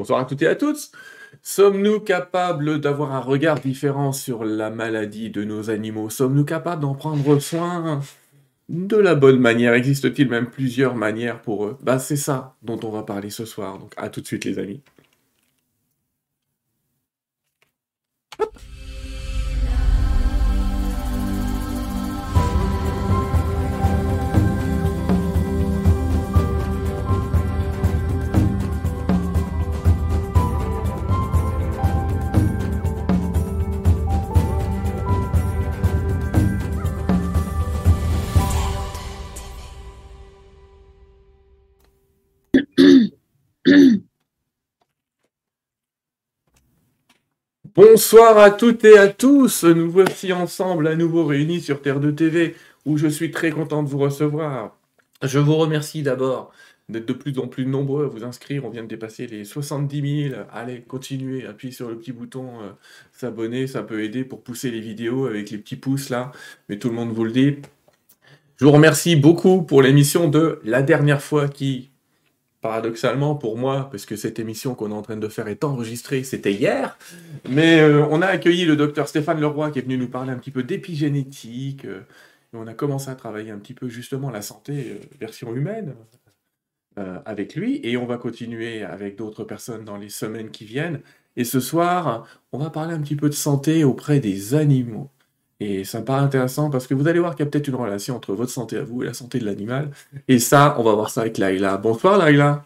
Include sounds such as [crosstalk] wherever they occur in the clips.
Bonsoir à toutes et à tous. Sommes-nous capables d'avoir un regard différent sur la maladie de nos animaux? Sommes-nous capables d'en prendre soin de la bonne manière? Existe-t-il même plusieurs manières pour eux? Bah c'est ça dont on va parler ce soir. Donc à tout de suite les amis. Bonsoir à toutes et à tous. Nous voici ensemble à nouveau réunis sur Terre de TV où je suis très content de vous recevoir. Je vous remercie d'abord d'être de plus en plus nombreux à vous inscrire. On vient de dépasser les 70 000. Allez, continuez, appuyez sur le petit bouton euh, s'abonner, ça peut aider pour pousser les vidéos avec les petits pouces là. Mais tout le monde vous le dit. Je vous remercie beaucoup pour l'émission de la dernière fois qui paradoxalement pour moi, parce que cette émission qu'on est en train de faire est enregistrée, c'était hier, mais euh, on a accueilli le docteur Stéphane Leroy qui est venu nous parler un petit peu d'épigénétique, euh, et on a commencé à travailler un petit peu justement la santé euh, version humaine avec lui, et on va continuer avec d'autres personnes dans les semaines qui viennent. Et ce soir, on va parler un petit peu de santé auprès des animaux. Et ça me paraît intéressant parce que vous allez voir qu'il y a peut-être une relation entre votre santé à vous et la santé de l'animal. Et ça, on va voir ça avec Laïla. Bonsoir Laïla.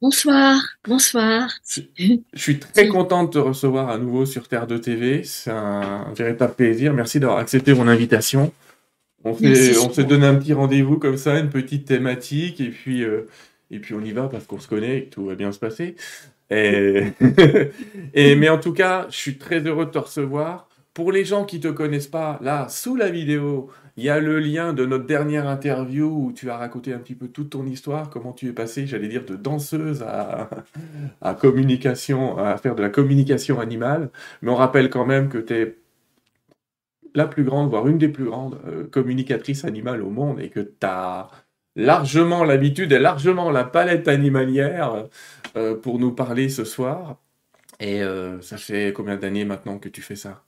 Bonsoir, bonsoir. Je, suis très content de te recevoir à nouveau sur Terre de TV. C'est un véritable plaisir. Merci d'avoir accepté mon invitation. On s'est donné un petit rendez-vous comme ça, une petite thématique, et puis, euh, et puis on y va parce qu'on se connaît et que tout va bien se passer. Et... [laughs] et, mais en tout cas, je suis très heureux de te recevoir. Pour les gens qui ne te connaissent pas, là, sous la vidéo, il y a le lien de notre dernière interview où tu as raconté un petit peu toute ton histoire, comment tu es passé, j'allais dire, de danseuse à, communication, à faire de la communication animale. Mais on rappelle quand même que tu es la plus grande, voire une des plus grandes euh, communicatrices animales au monde et que tu as largement l'habitude et largement la palette animalière euh, pour nous parler ce soir. Et euh, ça fait combien d'années maintenant que tu fais ça?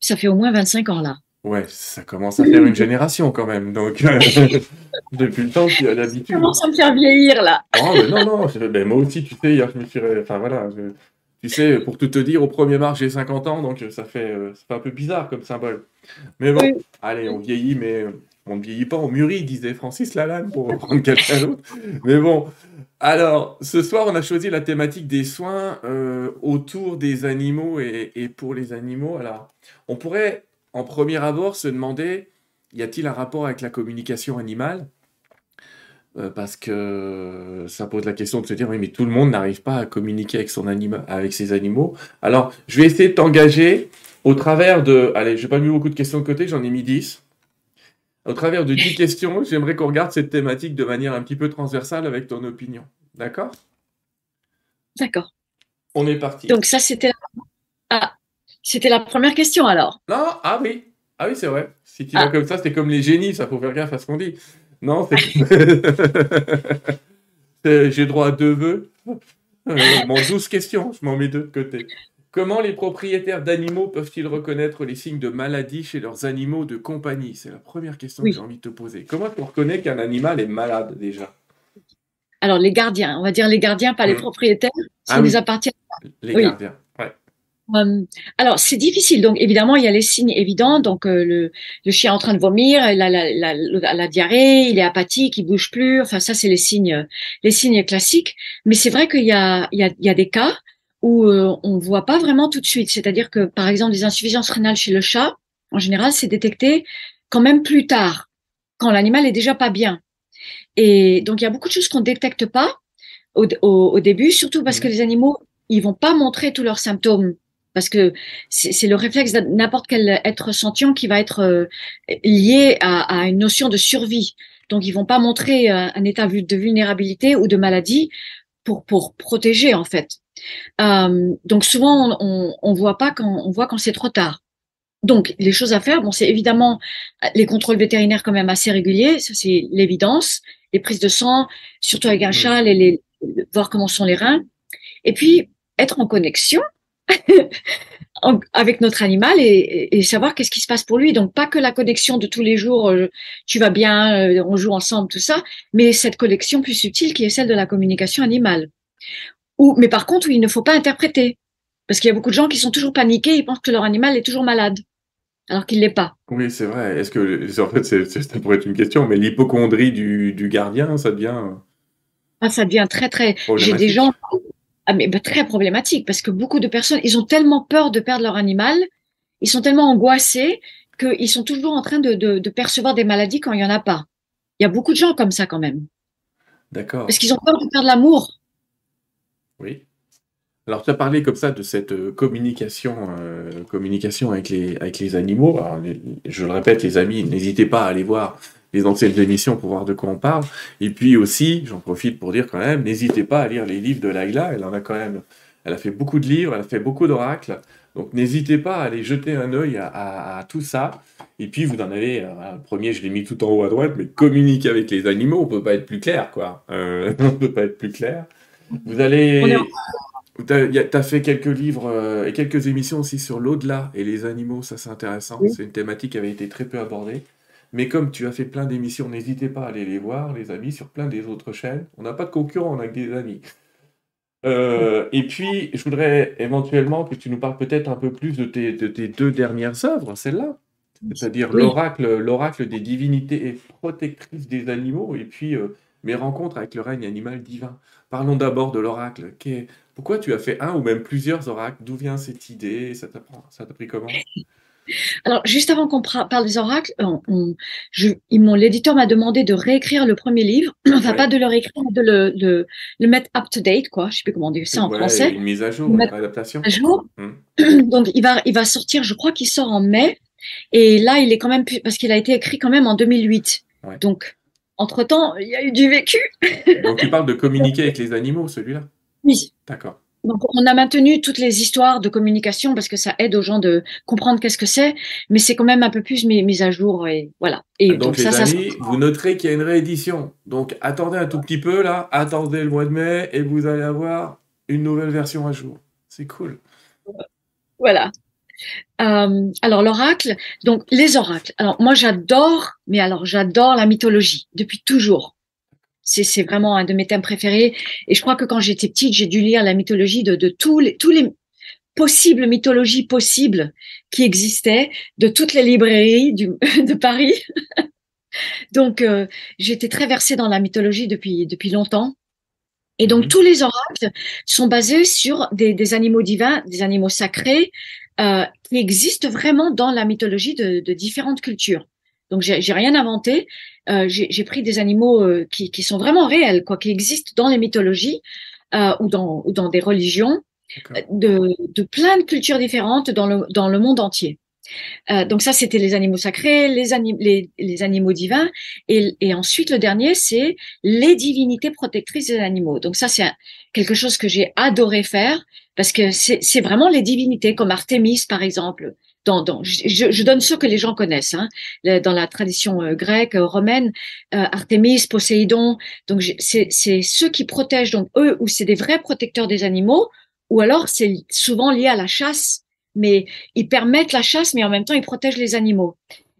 Ça fait au moins 25 ans là. Ouais, ça commence à faire une génération quand même. Donc, [laughs] depuis le temps, tu as l'habitude. Ça commence à me faire vieillir là. Oh, mais non, non, ben, moi aussi, tu sais, hier, je me suis. Enfin voilà, tu sais, pour tout te dire, au 1er mars, j'ai 50 ans, donc ça fait, euh, ça fait un peu bizarre comme symbole. Mais bon, allez, on vieillit, mais on ne vieillit pas, on mûrit, disait Francis Lalanne, pour reprendre quelqu'un d'autre. Mais bon, alors, ce soir, on a choisi la thématique des soins euh, autour des animaux et, pour les animaux. Alors, on pourrait, en premier abord, se demander, y a-t-il un rapport avec la communication animale? Euh, parce que ça pose la question de se dire oui mais tout le monde n'arrive pas à communiquer avec son avec ses animaux. Alors je vais essayer de t'engager au travers de allez j'ai pas mis beaucoup de questions de côté j'en ai mis 10 au travers de 10 questions, j'aimerais qu'on regarde cette thématique de manière un petit peu transversale avec ton opinion. D'accord? D'accord. On est parti. Donc ça, c'était la... Ah, c'était la première question alors. Non, ah oui. Ah oui, c'est vrai. Si tu ah. comme ça, c'est comme les génies, ça faut faire gaffe à ce qu'on dit. Non, c'est... [laughs] [laughs] J'ai droit à deux vœux. Euh, bon, 12 questions, je m'en mets deux de côté. Comment les propriétaires d'animaux peuvent-ils reconnaître les signes de maladie chez leurs animaux de compagnie? C'est la première question que j'ai envie de te poser. Comment on reconnaît qu'un animal est malade déjà? Alors les gardiens, on va dire les gardiens, pas les mmh. propriétaires, ça ah, nous appartient. Les gardiens, ouais. Hum, alors c'est difficile, donc évidemment il y a les signes évidents, donc euh, le, chien est en train de vomir, il a la, diarrhée, il est apathique, il bouge plus, enfin ça c'est les signes, les signes classiques. Mais c'est vrai qu'il y a, il y a des cas où euh, on voit pas vraiment tout de suite. C'est-à-dire que, par exemple, des insuffisances rénales chez le chat, en général, c'est détecté quand même plus tard, quand l'animal est déjà pas bien. Et donc, il y a beaucoup de choses qu'on détecte pas au, au, début, surtout parce que les animaux, ils vont pas montrer tous leurs symptômes. Parce que c'est le réflexe de n'importe quel être sentient qui va être euh, lié à, à, une notion de survie. Donc, ils vont pas montrer euh, un état de vulnérabilité ou de maladie pour, pour protéger, en fait. Euh, donc souvent, on, on voit pas quand on voit quand c'est trop tard. Donc les choses à faire, bon, c'est évidemment les contrôles vétérinaires quand même assez réguliers, ça c'est l'évidence, les prises de sang, surtout avec un chat, les, les, voir comment sont les reins. et puis être en connexion [laughs] avec notre animal et, savoir qu'est-ce qui se passe pour lui. Donc pas que la connexion de tous les jours, euh, tu vas bien, euh, on joue ensemble, tout ça, mais cette connexion plus subtile qui est celle de la communication animale. Ou, mais par contre, il ne faut pas interpréter. Parce qu'il y a beaucoup de gens qui sont toujours paniqués, ils pensent que leur animal est toujours malade, alors qu'il l'est pas. Oui, c'est vrai. Est-ce que, en fait, ça pourrait être une question, mais l'hypochondrie du, du, gardien, ça devient. Ah, ça devient très, très. J'ai des gens ah, mais bah, très problématique parce que beaucoup de personnes, ils ont tellement peur de perdre leur animal, ils sont tellement angoissés qu'ils sont toujours en train de, de, percevoir des maladies quand il n'y en a pas. Il y a beaucoup de gens comme ça quand même. D'accord. Parce qu'ils ont peur de perdre l'amour. Oui. Alors, tu as parlé comme ça de cette euh, communication, euh, communication avec les, avec les animaux. Je le répète, les amis, n'hésitez pas à aller voir les anciennes émissions pour voir de quoi on parle. Et puis aussi, j'en profite pour dire quand même, n'hésitez pas à lire les livres de Laila. Elle en a quand même, elle a fait beaucoup de livres, elle a fait beaucoup d'oracles. Donc n'hésitez pas à aller jeter un œil à, tout ça. Et puis vous en avez, euh, le premier je l'ai mis tout en haut à droite, mais communiquer avec les animaux, on peut pas être plus clair, quoi. Euh, [laughs] on peut pas être plus clair. Vous allez, tu as, fait quelques livres euh, et quelques émissions aussi sur l'au-delà et les animaux, ça c'est intéressant. C'est une thématique qui avait été très peu abordée. Mais comme tu as fait plein d'émissions, n'hésitez pas à aller les voir, les amis, sur plein des autres chaînes. On n'a pas de concurrents, on a que des amis. Euh, et puis, je voudrais éventuellement que tu nous parles peut-être un peu plus de tes, deux dernières œuvres, celles-là. C'est-à-dire l'oracle, l'oracle des divinités et protectrices des animaux, et puis euh, mes rencontres avec le règne animal divin. Parlons d'abord de l'oracle. Pourquoi tu as fait un ou même plusieurs oracles? D'où vient cette idée? Ça t'a pris comment? [laughs] Alors, juste avant qu'on parle des oracles, l'éditeur m'a demandé de réécrire le premier livre, [clears throat] enfin pas de le réécrire, mais de le, le, mettre up to date, quoi. Je sais plus comment dire ça en français. Une mise à jour, une adaptation. À jour. Hum. [clears throat] Donc, il va, il va sortir, je crois qu'il sort en mai. Et là, il est quand même, parce qu'il a été écrit quand même en 2008. Donc, entre-temps, il y a eu du vécu. Donc, tu parles de communiquer avec les animaux, celui-là Oui. D'accord. Donc, on a maintenu toutes les histoires de communication parce que ça aide aux gens de comprendre qu'est-ce que c'est, mais c'est quand même un peu plus mis, à jour et voilà. Et donc, les amis, vous noterez qu'il y a une réédition. Donc, attendez un tout petit peu là, attendez le mois de mai et vous allez avoir une nouvelle version à jour. C'est cool. Voilà. Euh, alors l'oracle, donc les oracles. Alors moi j'adore, mais alors j'adore la mythologie depuis toujours. C'est vraiment un de mes thèmes préférés. Et je crois que quand j'étais petite, j'ai dû lire la mythologie de, de tous les, tous les possibles mythologies possibles qui existaient de toutes les librairies du, [laughs] de Paris. [laughs] donc, euh, j'étais très versée dans la mythologie depuis, depuis longtemps. Et donc, mhm. tous les oracles sont basés sur des, des animaux divins, des animaux sacrés, euh, qui existent vraiment dans la mythologie de, de différentes cultures. Donc, j'ai rien inventé. Euh, j'ai pris des animaux euh, qui, qui, sont vraiment réels, quoi, qui existent dans les mythologies euh, ou, dans, ou dans des religions de, de, plein de cultures différentes dans le, dans le monde entier. Donc ça, c'était les animaux sacrés, les, anim les, les, animaux divins, et, et, ensuite le dernier, c'est les divinités protectrices des animaux. Donc ça, c'est quelque chose que j'ai adoré faire parce que c'est vraiment les divinités comme Artémis, par exemple, dans, je, donne ceux que les gens connaissent, hein, dans la tradition euh, grecque, euh, romaine, euh, Artémis, Poséidon. Donc c'est ceux qui protègent, donc eux, ou c'est des vrais protecteurs des animaux, ou alors c'est souvent lié à la chasse, mais ils permettent la chasse, mais en même temps ils protègent les animaux.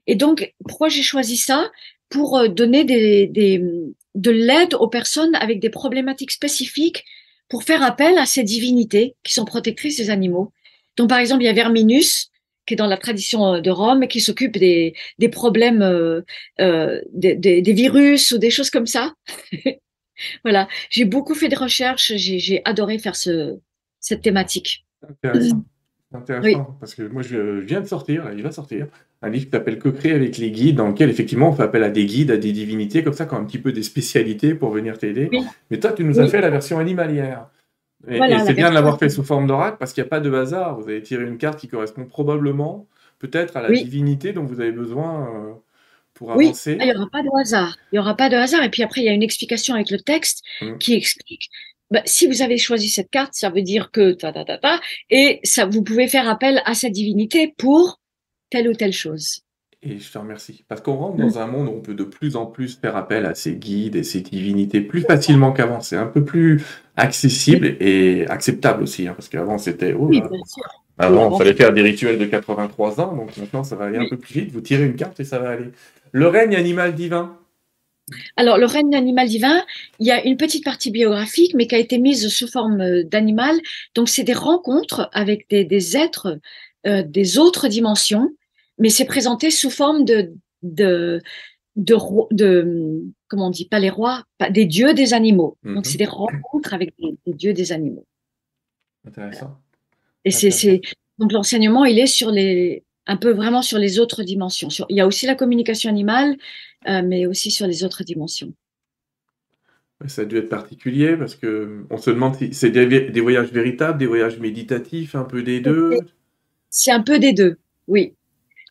Et donc pourquoi j'ai choisi ça? Pour donner des, des de l'aide aux personnes avec des problématiques spécifiques pour faire appel à ces divinités qui sont protectrices des animaux. Donc, par exemple, il y a Verminus, qui est dans la tradition euh, de Rome, qui s'occupe des, des problèmes euh, euh des, des, virus ou des choses comme ça. [laughs] voilà, j'ai beaucoup fait de recherches, j'ai adoré faire ce, cette thématique. Intéressant, parce que moi je viens de sortir, il va sortir, un livre qui s'appelle Que créer avec les guides, dans lequel effectivement on fait appel à des guides, à des divinités, comme ça, qui ont un petit peu des spécialités pour venir t'aider. Mais toi, tu nous as fait la version animalière. Et, c'est bien de l'avoir fait sous forme d'oracle parce qu'il n'y a pas de hasard. Vous avez tiré une carte qui correspond probablement, peut-être, à la divinité dont vous avez besoin euh, pour avancer. Oui, il n'y aura pas de hasard. Il n'y aura pas de hasard. Et puis après, il y a une explication avec le texte mmh. qui explique. Bah, si vous avez choisi cette carte, ça veut dire que ta ta ta ta, et ça, vous pouvez faire appel à cette divinité pour telle ou telle chose. Et je te remercie. Parce qu'on rentre dans un monde où on peut de plus en plus faire appel à ces guides et ces divinités plus facilement qu'avant. C'est un peu plus accessible et acceptable aussi. hein, parce qu'avant, c'était... oh Oui, bien sûr. Avant, il fallait faire des rituels de 83 ans. Donc maintenant, ça va aller un peu plus vite. Vous tirez une carte et ça va aller. Le règne animal divin. Alors, le règne animal divin, il y a une petite partie biographique, mais qui a été mise sous forme euh, d'animal. Donc, c'est des rencontres avec des, des êtres euh, des autres dimensions, mais c'est présenté sous forme de, de, de, comment on dit, pas les rois, pas, des dieux des animaux. Donc, Mhm. c'est des rencontres avec des, des dieux des animaux. Intéressant. Et c'est, donc l'enseignement, il est sur les, un peu vraiment sur les autres dimensions. Sur, il y a aussi la communication animale, euh, mais aussi sur les autres dimensions. Ça a dû être particulier parce que on se demande si c'est des, des voyages véritables, des voyages méditatifs, un peu des deux? C'est un peu des deux, oui.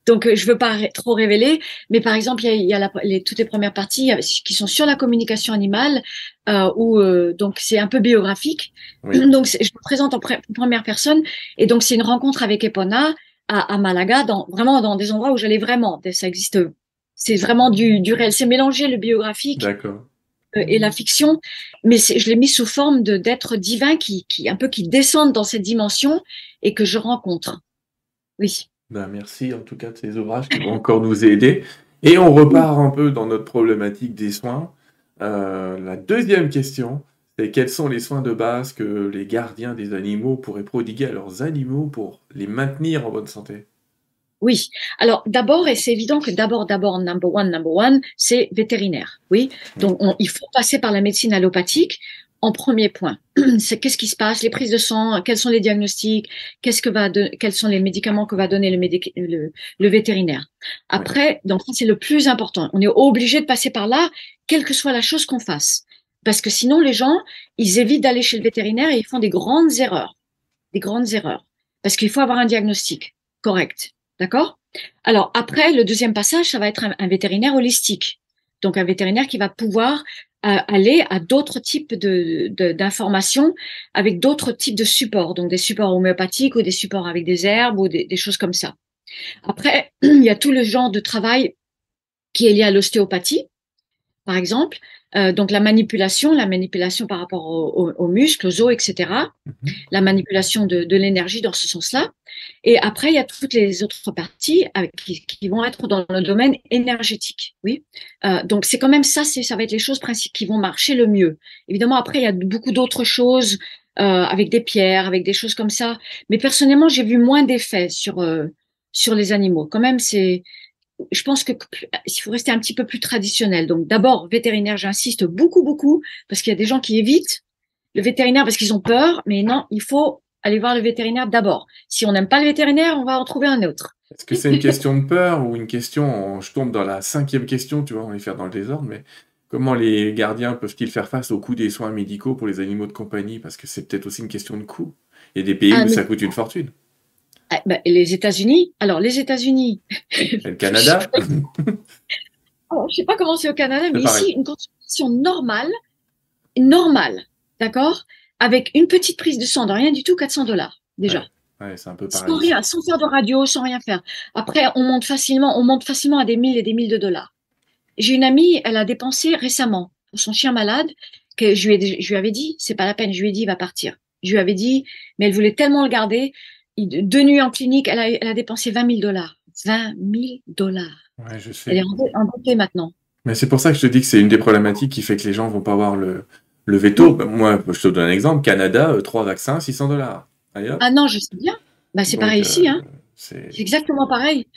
Donc, euh, je veux pas trop révéler, mais par exemple, il y a, il y a la- les, toutes les premières parties euh, qui sont sur la communication animale, euh, où euh, donc c'est un peu biographique. Oui. [clears throat] Donc, je me présente en pre- première personne, et donc c'est une rencontre avec Epona à, à Malaga, dans, vraiment dans des endroits où j'allais vraiment. Ça existe, c'est vraiment du, du réel. C'est mélanger le biographique euh, et la fiction, mais je l'ai mis sous forme de d'êtres divins qui, qui un peu qui descendent dans cette dimension et que je rencontre. Oui. Ben, merci en tout cas de ces ouvrages qui vont encore nous aider. Et on repart un peu dans notre problématique des soins. Euh, la deuxième question, c'est quels sont les soins de base que les gardiens des animaux pourraient prodiguer à leurs animaux pour les maintenir en bonne santé? Oui. Alors d'abord, et c'est évident que d'abord, d'abord, number one, number one, c'est vétérinaire. Oui. Donc on- il faut passer par la médecine allopathique en premier point. [clears throat] C'est qu'est-ce qui se passe, les prises de sang, quels sont les diagnostics, qu'est-ce que va, de- quels sont les médicaments que va donner le, médic- le, le vétérinaire? Après, donc c'est le plus important. On est obligé de passer par là, quelle que soit la chose qu'on fasse, parce que sinon les gens, ils évitent d'aller chez le vétérinaire et ils font des grandes erreurs, des grandes erreurs, parce qu'il faut avoir un diagnostic correct. D'accord? Alors après, le deuxième passage, ça va être un, vétérinaire holistique. Donc un vétérinaire qui va pouvoir euh, aller à d'autres types d'informations avec d'autres types de supports, donc des supports homéopathiques ou des supports avec des herbes ou des choses comme ça. Après, [clears throat] il y a tout le genre de travail qui est lié à l'ostéopathie, par exemple. Euh, donc la manipulation, la manipulation par rapport aux, aux- aux muscles, aux os, etc Mhm. la manipulation de, de l'énergie dans ce sens-là. Et après, il y a toutes les autres parties avec, qui, qui vont être dans le domaine énergétique. Oui. Euh, donc c'est quand même ça, c'est ça va être les choses principales qui vont marcher le mieux. Évidemment, après il y a beaucoup d'autres choses euh, avec des pierres, avec des choses comme ça. Mais personnellement, j'ai vu moins d'effets sur euh, sur les animaux. Quand même, c'est je pense que il faut rester un petit peu plus traditionnel. Donc d'abord vétérinaire, j'insiste beaucoup beaucoup parce qu'il y a des gens qui évitent le vétérinaire parce qu'ils ont peur, mais non, il faut aller voir le vétérinaire d'abord. Si on n'aime pas le vétérinaire, on va en trouver un autre. Est-ce que c'est une question de peur ou une question, je tombe dans la cinquième question, tu vois, on va les faire dans le désordre, mais comment les gardiens peuvent-ils faire face au coût des soins médicaux pour les animaux de compagnie? Parce que c'est peut-être aussi une question de coût. Il y a des pays Ah, où mais- ça coûte une fortune. Ah, bah, les États-Unis, alors les États-Unis, le Canada, [laughs] oh, je sais pas comment c'est au Canada, mais pareil. ici une consultation normale, normale, d'accord, avec une petite prise de sang de rien du tout, 400 dollars déjà. ouais, c'est un peu Sans pareil. rien, sans faire de radio, sans rien faire. Après, on monte facilement, on monte facilement à des mille et des mille de dollars. J'ai une amie, elle a dépensé récemment pour son chien malade que je lui, ai, je lui avais dit, c'est pas la peine, je lui ai dit, il va partir. Je lui avais dit, mais elle voulait tellement le garder. Deux nuits en clinique, elle a, elle a dépensé 20 000 dollars. 20 000 dollars. Ouais, je Elle est endett- endettée maintenant. Mais c'est pour ça que je te dis que c'est une des problématiques qui fait que les gens vont pas voir le, le veto. Ben, Moi, je te donne un exemple. Canada, euh, trois vaccins, 600 dollars. Ah non, je sais bien. Bah, c'est pareil ici, euh, hein. c'est- exactement pareil.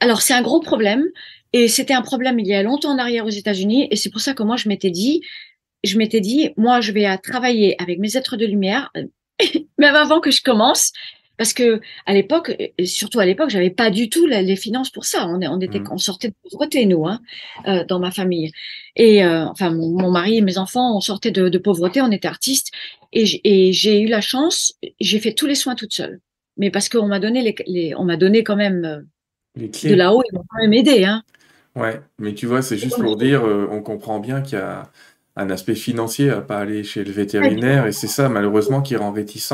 Alors, c'est un gros problème. Et c'était un problème il y a longtemps en arrière aux États-Unis. Et c'est pour ça que moi, je m'étais dit, je m'étais dit, moi, je vais à travailler avec mes êtres de lumière, [laughs] même avant que je commence. Parce que à l'époque, surtout à l'époque, j'avais pas du tout la- les finances pour ça. On, était, Mhm. on sortait de pauvreté, nous, hein, euh, dans ma famille. Et euh, enfin, mon, mon mari et mes enfants, on sortait de, de pauvreté, on était artistes. Et j'ai eu la chance, j'ai fait tous les soins toute seule. Mais parce qu'on m'a donné les, les- on m'a donné quand même euh, de là-haut, ils m'ont quand même aidé, hein. Ouais, mais tu vois, c'est juste pour dire, euh, on comprend bien qu'il y a un aspect financier à pas aller chez le vétérinaire, et c'est ça, malheureusement, qui rend réticent.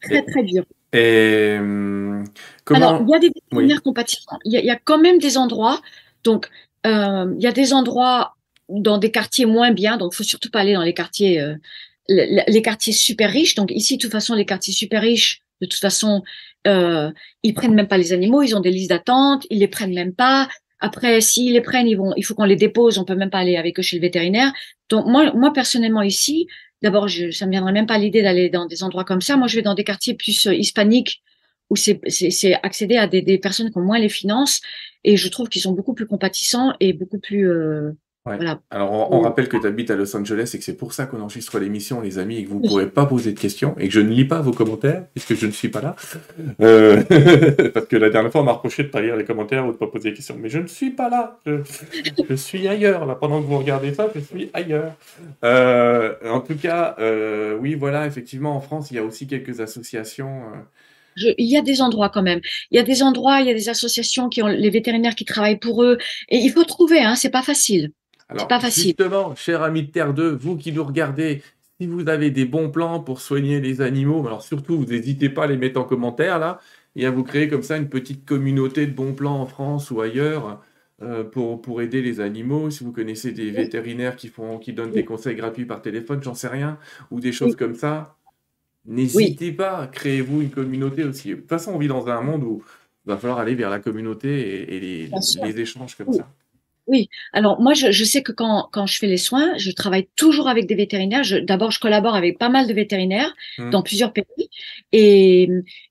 Très, très dur. Et hum, comment... Alors, il y a des vétérinaires compatissants. Il y, a, quand même des endroits. Donc, il y a des endroits dans des quartiers moins bien. Donc, faut surtout pas aller dans les quartiers, les quartiers super riches. Donc, ici, de toute façon, les quartiers super riches, de toute façon, euh, ils prennent même pas les animaux, ils ont des listes d'attente, ils les prennent même pas. Après, s'ils les prennent, ils vont, il faut qu'on les dépose, on peut même pas aller avec eux chez le vétérinaire. Donc moi, moi personnellement ici, d'abord, je, ça me viendrait même pas l'idée d'aller dans des endroits comme ça. Moi, je vais dans des quartiers plus euh, hispaniques où c'est, accéder à des, des, personnes qui ont moins les finances et je trouve qu'ils sont beaucoup plus compatissants et beaucoup plus euh, alors, on, rappelle que tu habites à Los Angeles et que c'est pour ça qu'on enregistre l'émission, les amis, et que vous ne pourrez pas poser de questions et que je ne lis pas vos commentaires puisque je ne suis pas là. Euh, [laughs] parce que la dernière fois, on m'a reproché de ne pas lire les commentaires ou de ne pas poser des questions. Mais je ne suis pas là. Je, suis ailleurs. Là, pendant que vous regardez ça, je suis ailleurs. Euh, en tout cas, euh, oui, voilà, effectivement, en France, il y a aussi quelques associations. il y a des endroits quand même. Il y a des endroits, il y a des associations qui ont les vétérinaires qui travaillent pour eux. Et il faut trouver, hein, c'est pas facile. Alors, pas facile. justement, cher ami de Terre 2, vous qui nous regardez, si vous avez des bons plans pour soigner les animaux, alors surtout, vous n'hésitez pas à les mettre en commentaire là, et à vous créer comme ça une petite communauté de bons plans en France ou ailleurs euh, pour, pour aider les animaux. Si vous connaissez des vétérinaires qui, font, qui donnent des conseils gratuits par téléphone, j'en sais rien, ou des choses comme ça, n'hésitez pas, créez-vous une communauté aussi. De toute façon, on vit dans un monde où il va falloir aller vers la communauté et, les, les, échanges comme ça. Oui, alors moi je, je, sais que quand, quand je fais les soins, je travaille toujours avec des vétérinaires. D'abord, je collabore avec pas mal de vétérinaires mmh. dans plusieurs pays et,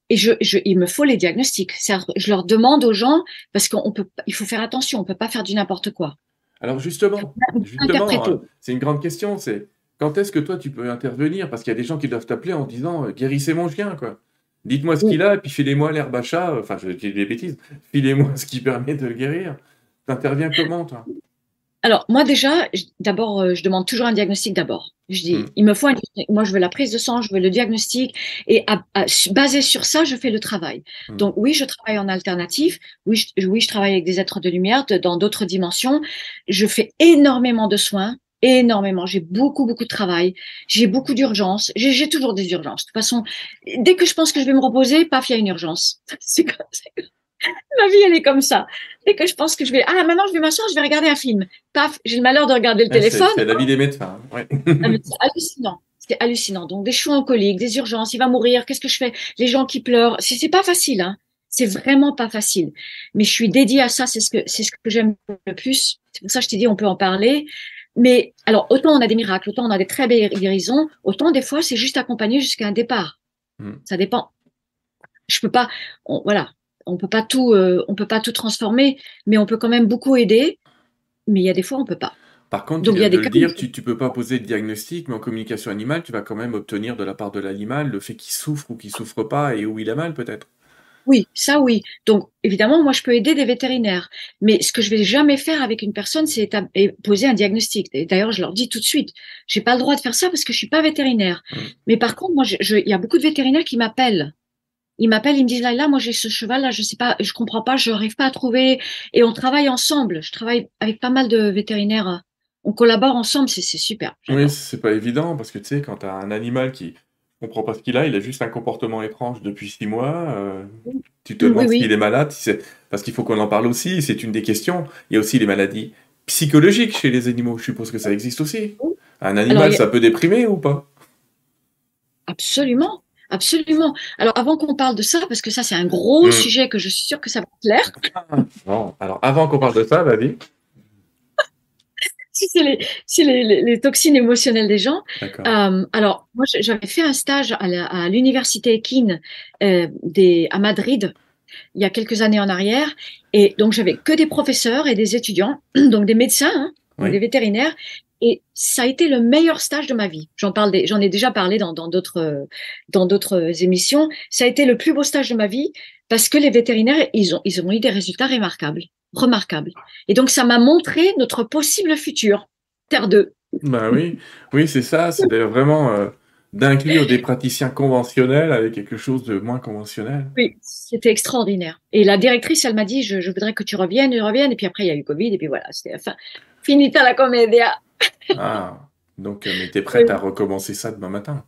et je, je, il me faut les diagnostics. Je leur demande aux gens parce qu'on peut, il faut faire attention, on peut pas faire du n'importe quoi. Alors justement, justement, euh, c'est une grande question. C'est quand est-ce que toi tu peux intervenir? Parce qu'il y a des gens qui doivent t'appeler en disant euh, guérissez mon chien, quoi. Dites-moi ce qu'il a et puis filez-moi l'herbe à chat. Enfin, je dis des bêtises. Filez-moi [laughs] ce qui permet de le guérir. T'interviens comment, toi? Alors, moi déjà, d'abord, euh, je demande toujours un diagnostic d'abord. Je dis, hmm. il me faut un Moi, je veux la prise de sang, je veux le diagnostic. Et basé sur ça, je fais le travail. Hmm. Donc, oui, je travaille en alternative. Oui je, oui, je travaille avec des êtres de lumière dans d'autres dimensions. Je fais énormément de soins, énormément. J'ai beaucoup, beaucoup de travail. J'ai beaucoup d'urgences. J'ai toujours des urgences. De toute façon, dès que je pense que je vais me reposer, paf, il y a une urgence. [laughs] C'est comme. [laughs] Ma vie, elle est comme ça. Dès que je pense que je vais, ah, maintenant je vais m'asseoir, je vais regarder un film. Paf, j'ai le malheur de regarder le téléphone. C'est la vie des médecins. Ouais. Ah, c'est hallucinant. C'est hallucinant. Donc, des choux colique, des urgences, il va mourir, qu'est-ce que je fais? Les gens qui pleurent. C'est pas facile, hein. C'est vraiment pas facile. Mais je suis dédiée à ça, c'est ce que, c'est ce que j'aime le plus. C'est pour ça que je t'ai dit, on peut en parler. Mais, alors, autant on a des miracles, autant on a des très belles guérisons, autant des fois, c'est juste accompagné jusqu'à un départ. Hmm. Ça dépend. Je peux pas, voilà, on peut pas tout, euh, on peut pas tout transformer, mais on peut quand même beaucoup aider. Mais il y a des fois, on peut pas. Par contre, Donc, il y a des le dire, tu ne peux pas poser de diagnostic, mais en communication animale, tu vas quand même obtenir de la part de l'animal le fait qu'il souffre ou qu'il souffre pas et où il a mal peut-être. Oui, ça oui. Donc évidemment, moi je peux aider des vétérinaires, mais ce que je vais jamais faire avec une personne, c'est poser un diagnostic. Et d'ailleurs, je leur dis tout de suite, j'ai pas le droit de faire ça parce que je suis pas vétérinaire. Mmh. Mais par contre, moi, il y a beaucoup de vétérinaires qui m'appellent ils m'appellent, ils me disent là, là, moi j'ai ce cheval là, je sais pas, je comprends pas, je n'arrive pas à trouver. Et on travaille ensemble. Je travaille avec pas mal de vétérinaires. On collabore ensemble, c'est super. Oui, c'est pas évident parce que tu sais, quand tu as un animal qui comprend pas ce qu'il a, il a juste un comportement étrange depuis six mois. Euh, tu te demandes s'il est malade, parce qu'il faut qu'on en parle aussi. C'est une des questions. Il y a aussi les maladies psychologiques chez les animaux. Je suppose que ça existe aussi. Un animal, ça peut déprimer ou pas? Absolument. Absolument. Alors, avant qu'on parle de ça, parce que ça, c'est un gros mm. sujet que je suis sûre que ça va plaire. Bon, alors, avant qu'on parle de ça, vas-y. si c'est les, les, toxines émotionnelles des gens. Euh, alors, moi, j'avais fait un stage à l'université Equine euh, des, à Madrid il y a quelques années en arrière. Et donc, j'avais que des professeurs et des étudiants, [clears throat] donc des médecins, hein, des vétérinaires, et ça a été le meilleur stage de ma vie. J'en parle, j'en ai déjà parlé dans d'autres dans d'autres émissions. Ça a été le plus beau stage de ma vie parce que les vétérinaires, ils ont ils ont eu des résultats remarquables, remarquables. Et donc ça m'a montré notre possible futur, Terre 2. Bah oui, oui c'est ça. C'est vraiment euh, d'inclure des praticiens conventionnels avec quelque chose de moins conventionnel. Oui, c'était extraordinaire. Et la directrice, elle m'a dit, je, je, voudrais que tu reviennes, tu reviennes. Et puis après, il y a eu Covid. Et puis voilà, c'était la fin. Finita la comédia. Ah, donc, euh, mais t'es prête à recommencer ça demain matin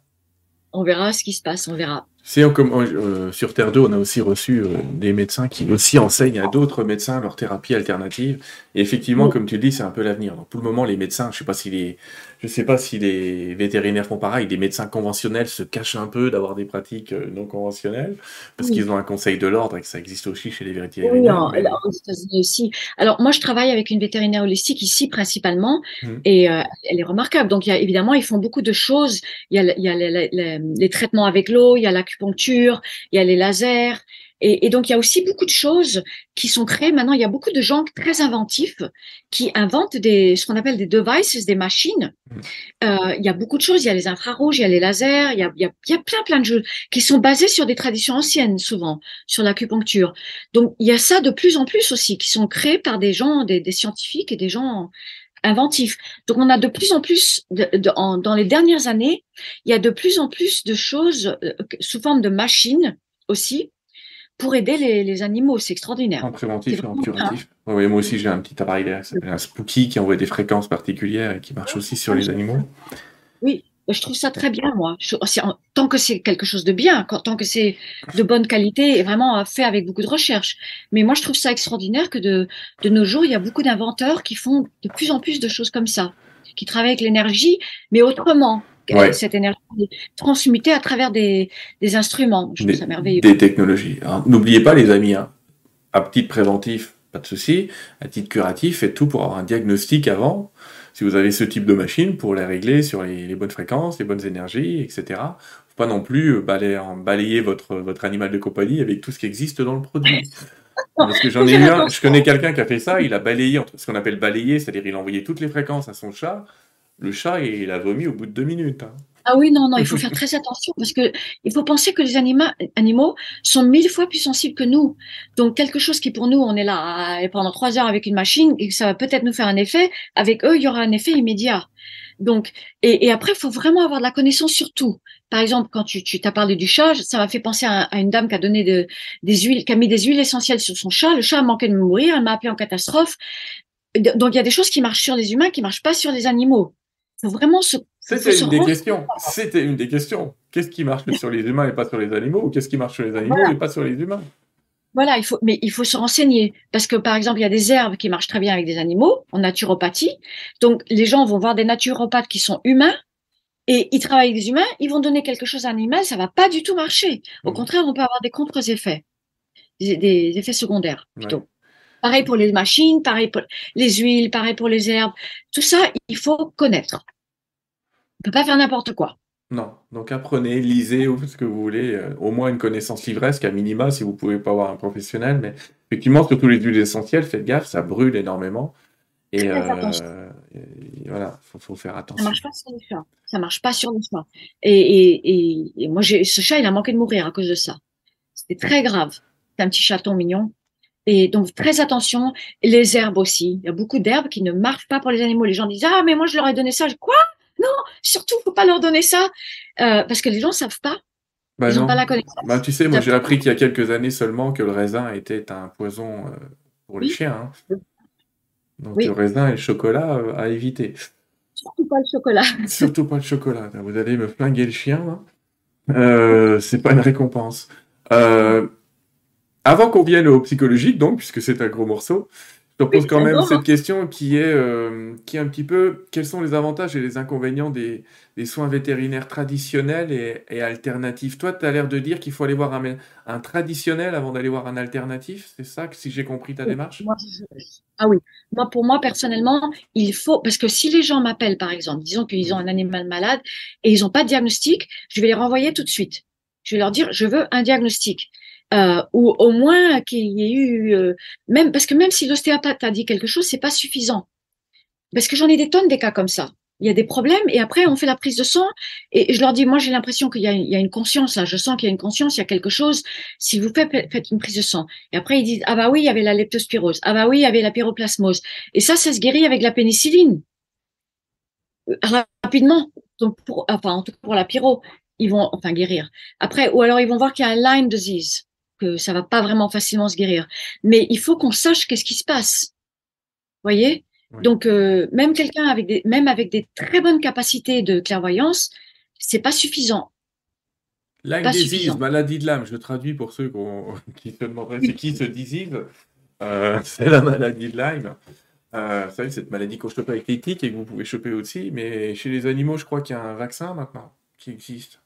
On verra ce qui se passe, on verra. C'est euh, sur Terre 2, on a aussi reçu euh, des médecins qui aussi enseignent à d'autres médecins leur thérapie alternative. Et effectivement, comme tu le dis, c'est un peu l'avenir. Donc, pour le moment, les médecins, je sais pas si les, je sais pas si les vétérinaires font pareil. Les médecins conventionnels se cachent un peu d'avoir des pratiques euh, non conventionnelles parce qu'ils ont un conseil de l'ordre et que ça existe aussi chez les vétérinaires. Oui, en, aux États-Unis aussi. Alors, moi, je travaille avec une vétérinaire holistique ici principalement mmh. et elle est remarquable. Donc, il y a, évidemment, ils font beaucoup de choses. Il y a, il y a les, les, les traitements avec l'eau, il y a la l'acupuncture, il y a les lasers. Et, et, donc, il y a aussi beaucoup de choses qui sont créées. Maintenant, il y a beaucoup de gens très inventifs qui inventent des, ce qu'on appelle des devices, des machines. Mm. Euh, il y a beaucoup de choses. Il y a les infrarouges, il y a les lasers, il y a, il y a, il y a plein, plein de choses qui sont basés sur des traditions anciennes, souvent, sur l'acupuncture. Donc, il y a ça de plus en plus aussi, qui sont créés par des gens, des, des scientifiques et des gens inventif. Donc on a de plus en plus, de, dans les dernières années, il y a de plus en plus de choses euh, sous forme de machines aussi pour aider les, les animaux. C'est extraordinaire. En préventif et en curatif. Oui, moi aussi j'ai un petit appareil qui s'appelle un Spooky qui envoie des fréquences particulières et qui marche aussi sur les animaux. Oui, je trouve ça très bien, moi. tant que c'est quelque chose de bien, tant que c'est de bonne qualité et vraiment fait avec beaucoup de recherche. Mais moi, je trouve ça extraordinaire que de, de nos jours, il y a beaucoup d'inventeurs qui font de plus en plus de choses comme ça, qui travaillent avec l'énergie, mais autrement. Cette énergie transmutée à travers des, des instruments. Je trouve ça merveilleux. Des technologies. N'oubliez pas, les amis, hein, à titre préventif, pas de souci. À titre curatif, faites tout pour avoir un diagnostic avant si vous avez ce type de machine pour les régler sur les, bonnes fréquences, les bonnes énergies, etc. Faut pas non plus euh, balayer, balayer votre, votre animal de compagnie avec tout ce qui existe dans le produit. [laughs] Parce que j'en ai eu un, je connais quelqu'un qui a fait ça, il a balayé, ce qu'on appelle balayer, c'est-à-dire il a envoyé toutes les fréquences à son chat. Le chat, il a vomi au bout de deux minutes. Hein. Ah oui, non, non, il faut [laughs] faire très attention parce que il faut penser que les animaux sont mille fois plus sensibles que nous. Donc quelque chose qui pour nous, on est là pendant trois heures avec une machine et que ça va peut-être nous faire un effet, avec eux, il y aura un effet immédiat. Donc, et, et après, il faut vraiment avoir de la connaissance sur tout. Par exemple, quand tu, tu t'as parlé du chat, ça m'a fait penser à, une dame qui a donné de, des huiles, qui a mis des huiles essentielles sur son chat. Le chat a manqué de mourir, elle m'a appelé en catastrophe. Donc, il y a des choses qui marchent sur les humains, qui marchent pas sur les animaux. Il faut vraiment se c'était une des questions. C'était une des questions. Qu'est-ce qui marche sur les humains et pas sur les animaux Ou qu'est-ce qui marche sur les animaux et pas sur les humains? Voilà, il faut, mais il faut se renseigner. Parce que, par exemple, il y a des herbes qui marchent très bien avec des animaux, en naturopathie. Donc, les gens vont voir des naturopathes qui sont humains, et ils travaillent avec des humains, ils vont donner quelque chose à un animal, ça va pas du tout marcher. Au mmh. contraire, on peut avoir des contre-effets, des, effets secondaires, plutôt. Pareil pour les machines, pareil pour les huiles, pareil pour les herbes. Tout ça, il faut connaître. On peut pas faire n'importe quoi. Non, donc apprenez, lisez ce que vous voulez, euh, au moins une connaissance livresque à minima si vous pouvez pas avoir un professionnel, mais effectivement surtout les huiles essentielles, faites gaffe, ça brûle énormément et, euh, voilà, faut, faut faire attention. Ça marche pas sur les chats, ça marche pas sur les chats. Et, et, moi j'ai ce chat, il a manqué de mourir à cause de ça. C'était très grave. C'est un petit chaton mignon. Et donc très attention, les herbes aussi. Il y a beaucoup d'herbes qui ne marchent pas pour les animaux. Les gens disent ah mais moi je leur ai donné ça. Quoi? Non, surtout, faut pas leur donner ça, euh, parce que les gens savent pas. Bah Ils n'ont pas la connaissance. Bah, tu sais, moi j'ai appris qu'il y a quelques années seulement que le raisin était un poison euh, pour les chiens. Hein. Donc le raisin et le chocolat euh, à éviter. Surtout pas le chocolat. [laughs] Surtout pas le chocolat. Vous allez me flinguer le chien. Euh, c'est pas une récompense. Avant qu'on vienne au psychologique, donc, puisque c'est un gros morceau, te pose quand même cette question qui est, euh, qui est un petit peu quels sont les avantages et les inconvénients des, des soins vétérinaires traditionnels et, et alternatifs? Toi, tu as l'air de dire qu'il faut aller voir un, un traditionnel avant d'aller voir un alternatif. C'est ça, que, si j'ai compris ta démarche? Ah oui. Moi, pour moi, personnellement, il faut. Parce que si les gens m'appellent, par exemple, disons qu'ils ont un animal malade et ils n'ont pas de diagnostic, je vais les renvoyer tout de suite. Je vais leur dire je veux un diagnostic euh, ou au moins qu'il y ait eu euh, même parce que même si l'ostéopathe a dit quelque chose, c'est pas suffisant. Parce que j'en ai des tonnes des cas comme ça. Il y a des problèmes et après on fait la prise de sang et je leur dis moi j'ai l'impression qu'il y, y, a une conscience là, je sens qu'il y a une conscience, il y a quelque chose. Si vous faites, faites une prise de sang et après ils disent ah bah oui il y avait la leptospirose, ah bah oui il y avait la pyroplasmose et ça ça se guérit avec la pénicilline euh, rapidement. Donc pour enfin en tout cas pour la pyro ils vont enfin guérir. Après ou alors ils vont voir qu'il y a un Lyme disease que ça va pas vraiment facilement se guérir. Mais il faut qu'on sache qu'est-ce qui se passe. Voyez? Donc euh, même quelqu'un avec des même avec des très bonnes capacités de clairvoyance, c'est pas suffisant. Lyme disease, maladie de Lyme, je traduis pour ceux [laughs] qui se demanderaient c'est qui [laughs] ce disease. Euh, [laughs] c'est la maladie de Lyme. Euh, vous savez, cette maladie qu'on chope avec les tiques et que vous pouvez choper aussi, mais chez les animaux, je crois qu'il y a un vaccin maintenant qui existe.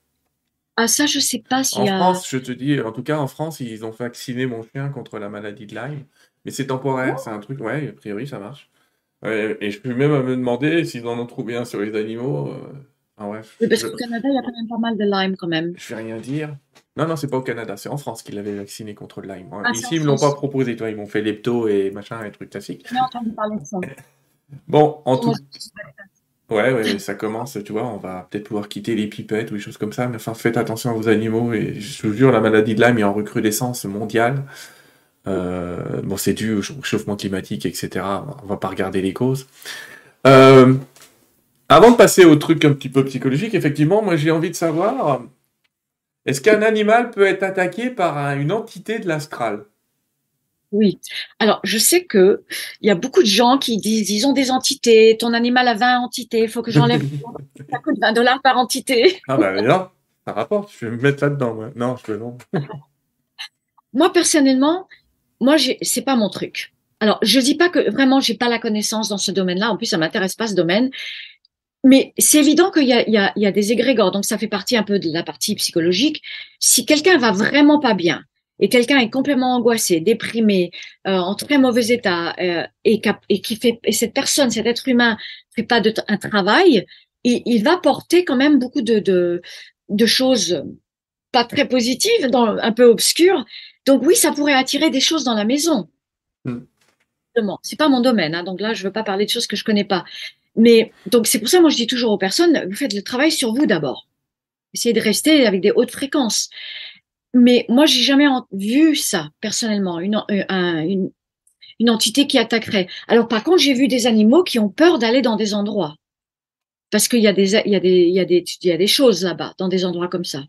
Ah, ça, je sais pas s'il y a. En France, je te dis, en tout cas, en France, ils ont vacciné mon chien contre la maladie de Lyme. Mais c'est temporaire, oh. c'est un truc, ouais, a priori, ça marche. et je peux même me demander s'ils en ont trouvé un sur les animaux. Euh, ah ouais. parce qu'au Canada, il y a quand même pas mal de Lyme quand même. Je vais rien dire. Non, non, c'est pas au Canada, c'est en France qu'ils l'avaient vacciné contre le Lyme. Ah, Ici, ils me l'ont pas proposé, toi, ils m'ont fait lepto et machin, et trucs classiques. J'ai entendu parler de ça. [laughs] bon, en tout Ouais, ouais, ça commence, tu vois, on va peut-être pouvoir quitter les pipettes ou des choses comme ça, mais enfin, faites attention à vos animaux, et je vous jure, la maladie de Lyme est en recrudescence mondiale. Euh, bon, c'est dû au chauffement climatique, etc. On va pas regarder les causes. Euh, avant de passer au truc un petit peu psychologique, effectivement, moi j'ai envie de savoir, est-ce qu'un animal peut être attaqué par une entité de l'astral? Oui. Alors, je sais que il y a beaucoup de gens qui disent, ils ont des entités, ton animal a 20 entités, il faut que j'enlève, [laughs] ça coûte 20 dollars par entité. Ah bah non, ça rapporte, je vais me mettre là-dedans, moi. Non, je peux non. [laughs] moi, personnellement, moi, c'est pas mon truc. Alors, je dis pas que vraiment, j'ai pas la connaissance dans ce domaine-là. En plus, ça m'intéresse pas ce domaine mais c'est évident qu'il y y a des égrégores, donc ça fait partie un peu de la partie psychologique. Si quelqu'un va vraiment pas bien et quelqu'un est complètement angoissé, déprimé, euh, en très mauvais état, euh, et, et, qui fait, et cette personne, cet être humain, fait pas de, un travail, il, il va porter quand même beaucoup de, de, de choses pas très positives, dans, un peu obscures. Donc oui, ça pourrait attirer des choses dans la maison. Mm. C'est pas mon domaine, hein, donc là je veux pas parler de choses que je connais pas. Mais donc c'est pour ça, moi je dis toujours aux personnes, vous faites le travail sur vous d'abord. Essayez de rester avec des hautes fréquences. Mais moi, j'ai jamais vu ça personnellement, une, euh, une, une entité qui attaquerait. Alors par contre, j'ai vu des animaux qui ont peur d'aller dans des endroits parce qu'il y a des il y a des il y a des il y a des choses là-bas dans des endroits comme ça.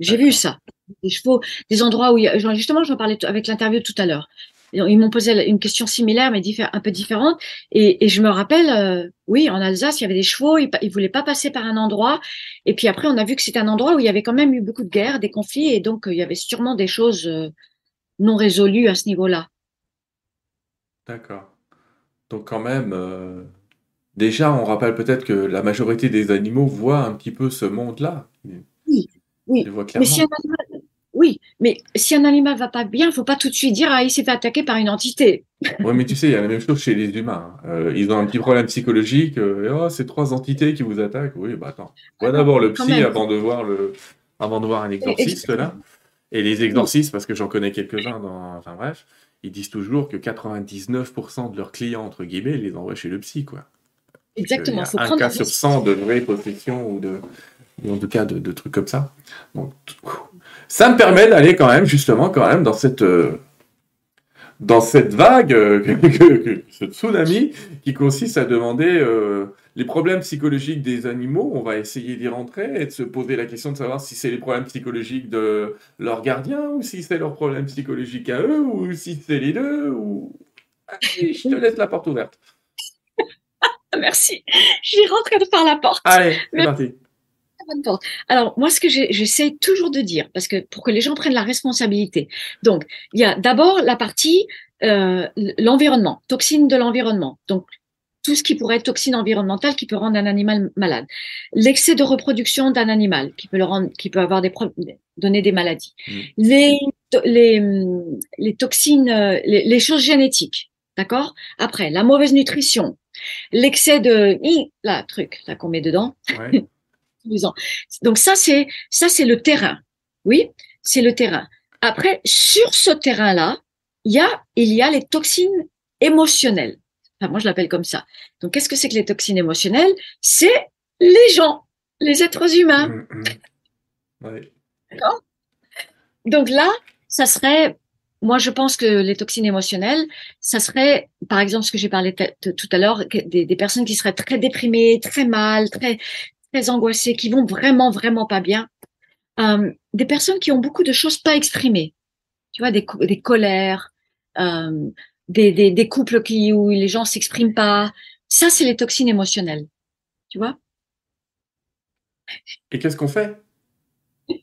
J'ai vu ça. Des chevaux, des endroits où il y a, justement, j'en parlais avec l'interview tout à l'heure. Ils m'ont posé une question similaire, mais un peu différente. Et, je me rappelle, euh, oui, en Alsace, il y avait des chevaux, ils, ne voulaient pas passer par un endroit. Et puis après, on a vu que c'était un endroit où il y avait quand même eu beaucoup de guerres, des conflits, et donc euh, il y avait sûrement des choses euh, non résolues à ce niveau-là. D'accord. Donc quand même, déjà, on rappelle peut-être que la majorité des animaux voient un petit peu ce monde-là. Oui, oui. Mais si un animal, oui, mais si un animal va pas bien, il faut pas tout de suite dire ah il s'est fait attaquer par une entité. oui, mais tu sais, il y a la même chose chez les humains. Euh, ils ont un petit problème psychologique. Euh, oh, c'est trois entités qui vous attaquent. Oui, bah attends. Vois d'abord le psy avant de voir le, avant de voir un exorciste là. Et les exorcistes, parce que j'en connais quelques-uns dans, enfin bref, ils disent toujours que 99% de leurs clients entre guillemets les envoient chez le psy quoi. Exactement. Il un cas sur 100 de vraies possessions ou de, en tout cas de, de trucs comme ça. Donc, ça me permet d'aller quand même, justement, quand même, dans cette, euh, dans cette vague, euh, [laughs] ce tsunami, qui consiste à demander euh, les problèmes psychologiques des animaux. On va essayer d'y rentrer et de se poser la question de savoir si c'est les problèmes psychologiques de leur gardien, ou si c'est leurs problèmes psychologiques à eux, ou si c'est les deux, ou... Allez, je te laisse la porte ouverte. [laughs] Merci. J'y rentre par la porte. Allez, c'est parti. Alors, moi, ce que j'essaie toujours de dire, parce que pour que les gens prennent la responsabilité. Donc, il y a d'abord la partie euh, l'environnement, toxine de l'environnement. Donc, tout ce qui pourrait être toxine environnementale qui peut rendre un animal malade. L'excès de reproduction d'un animal qui peut le rendre, qui peut avoir des donner des maladies. Mmh. Les, les, les toxines, euh, les, les choses génétiques. D'accord? Après, la mauvaise nutrition, l'excès de... Là, truc, là qu'on met dedans. Ouais. [laughs] Donc ça, c'est ça, c'est le terrain. Oui, c'est le terrain. Après, sur ce terrain-là, il y a il y a les toxines émotionnelles. Enfin, moi, je l'appelle comme ça. Donc, qu'est-ce que c'est que les toxines émotionnelles? C'est les gens, les êtres humains. Mmh, mmh. D'accord? Donc là, ça serait moi, je pense que les toxines émotionnelles, ça serait, par exemple, ce que j'ai parlé tout à l'heure, des, des, personnes qui seraient très déprimées, très mal, très très angoissés, qui vont vraiment, vraiment pas bien. Euh, des personnes qui ont beaucoup de choses pas exprimées. Tu vois, des, des colères, euh, des, des, des, couples qui, où les gens s'expriment pas. Ça, c'est les toxines émotionnelles. Tu vois? Et qu'est-ce qu'on fait? [laughs]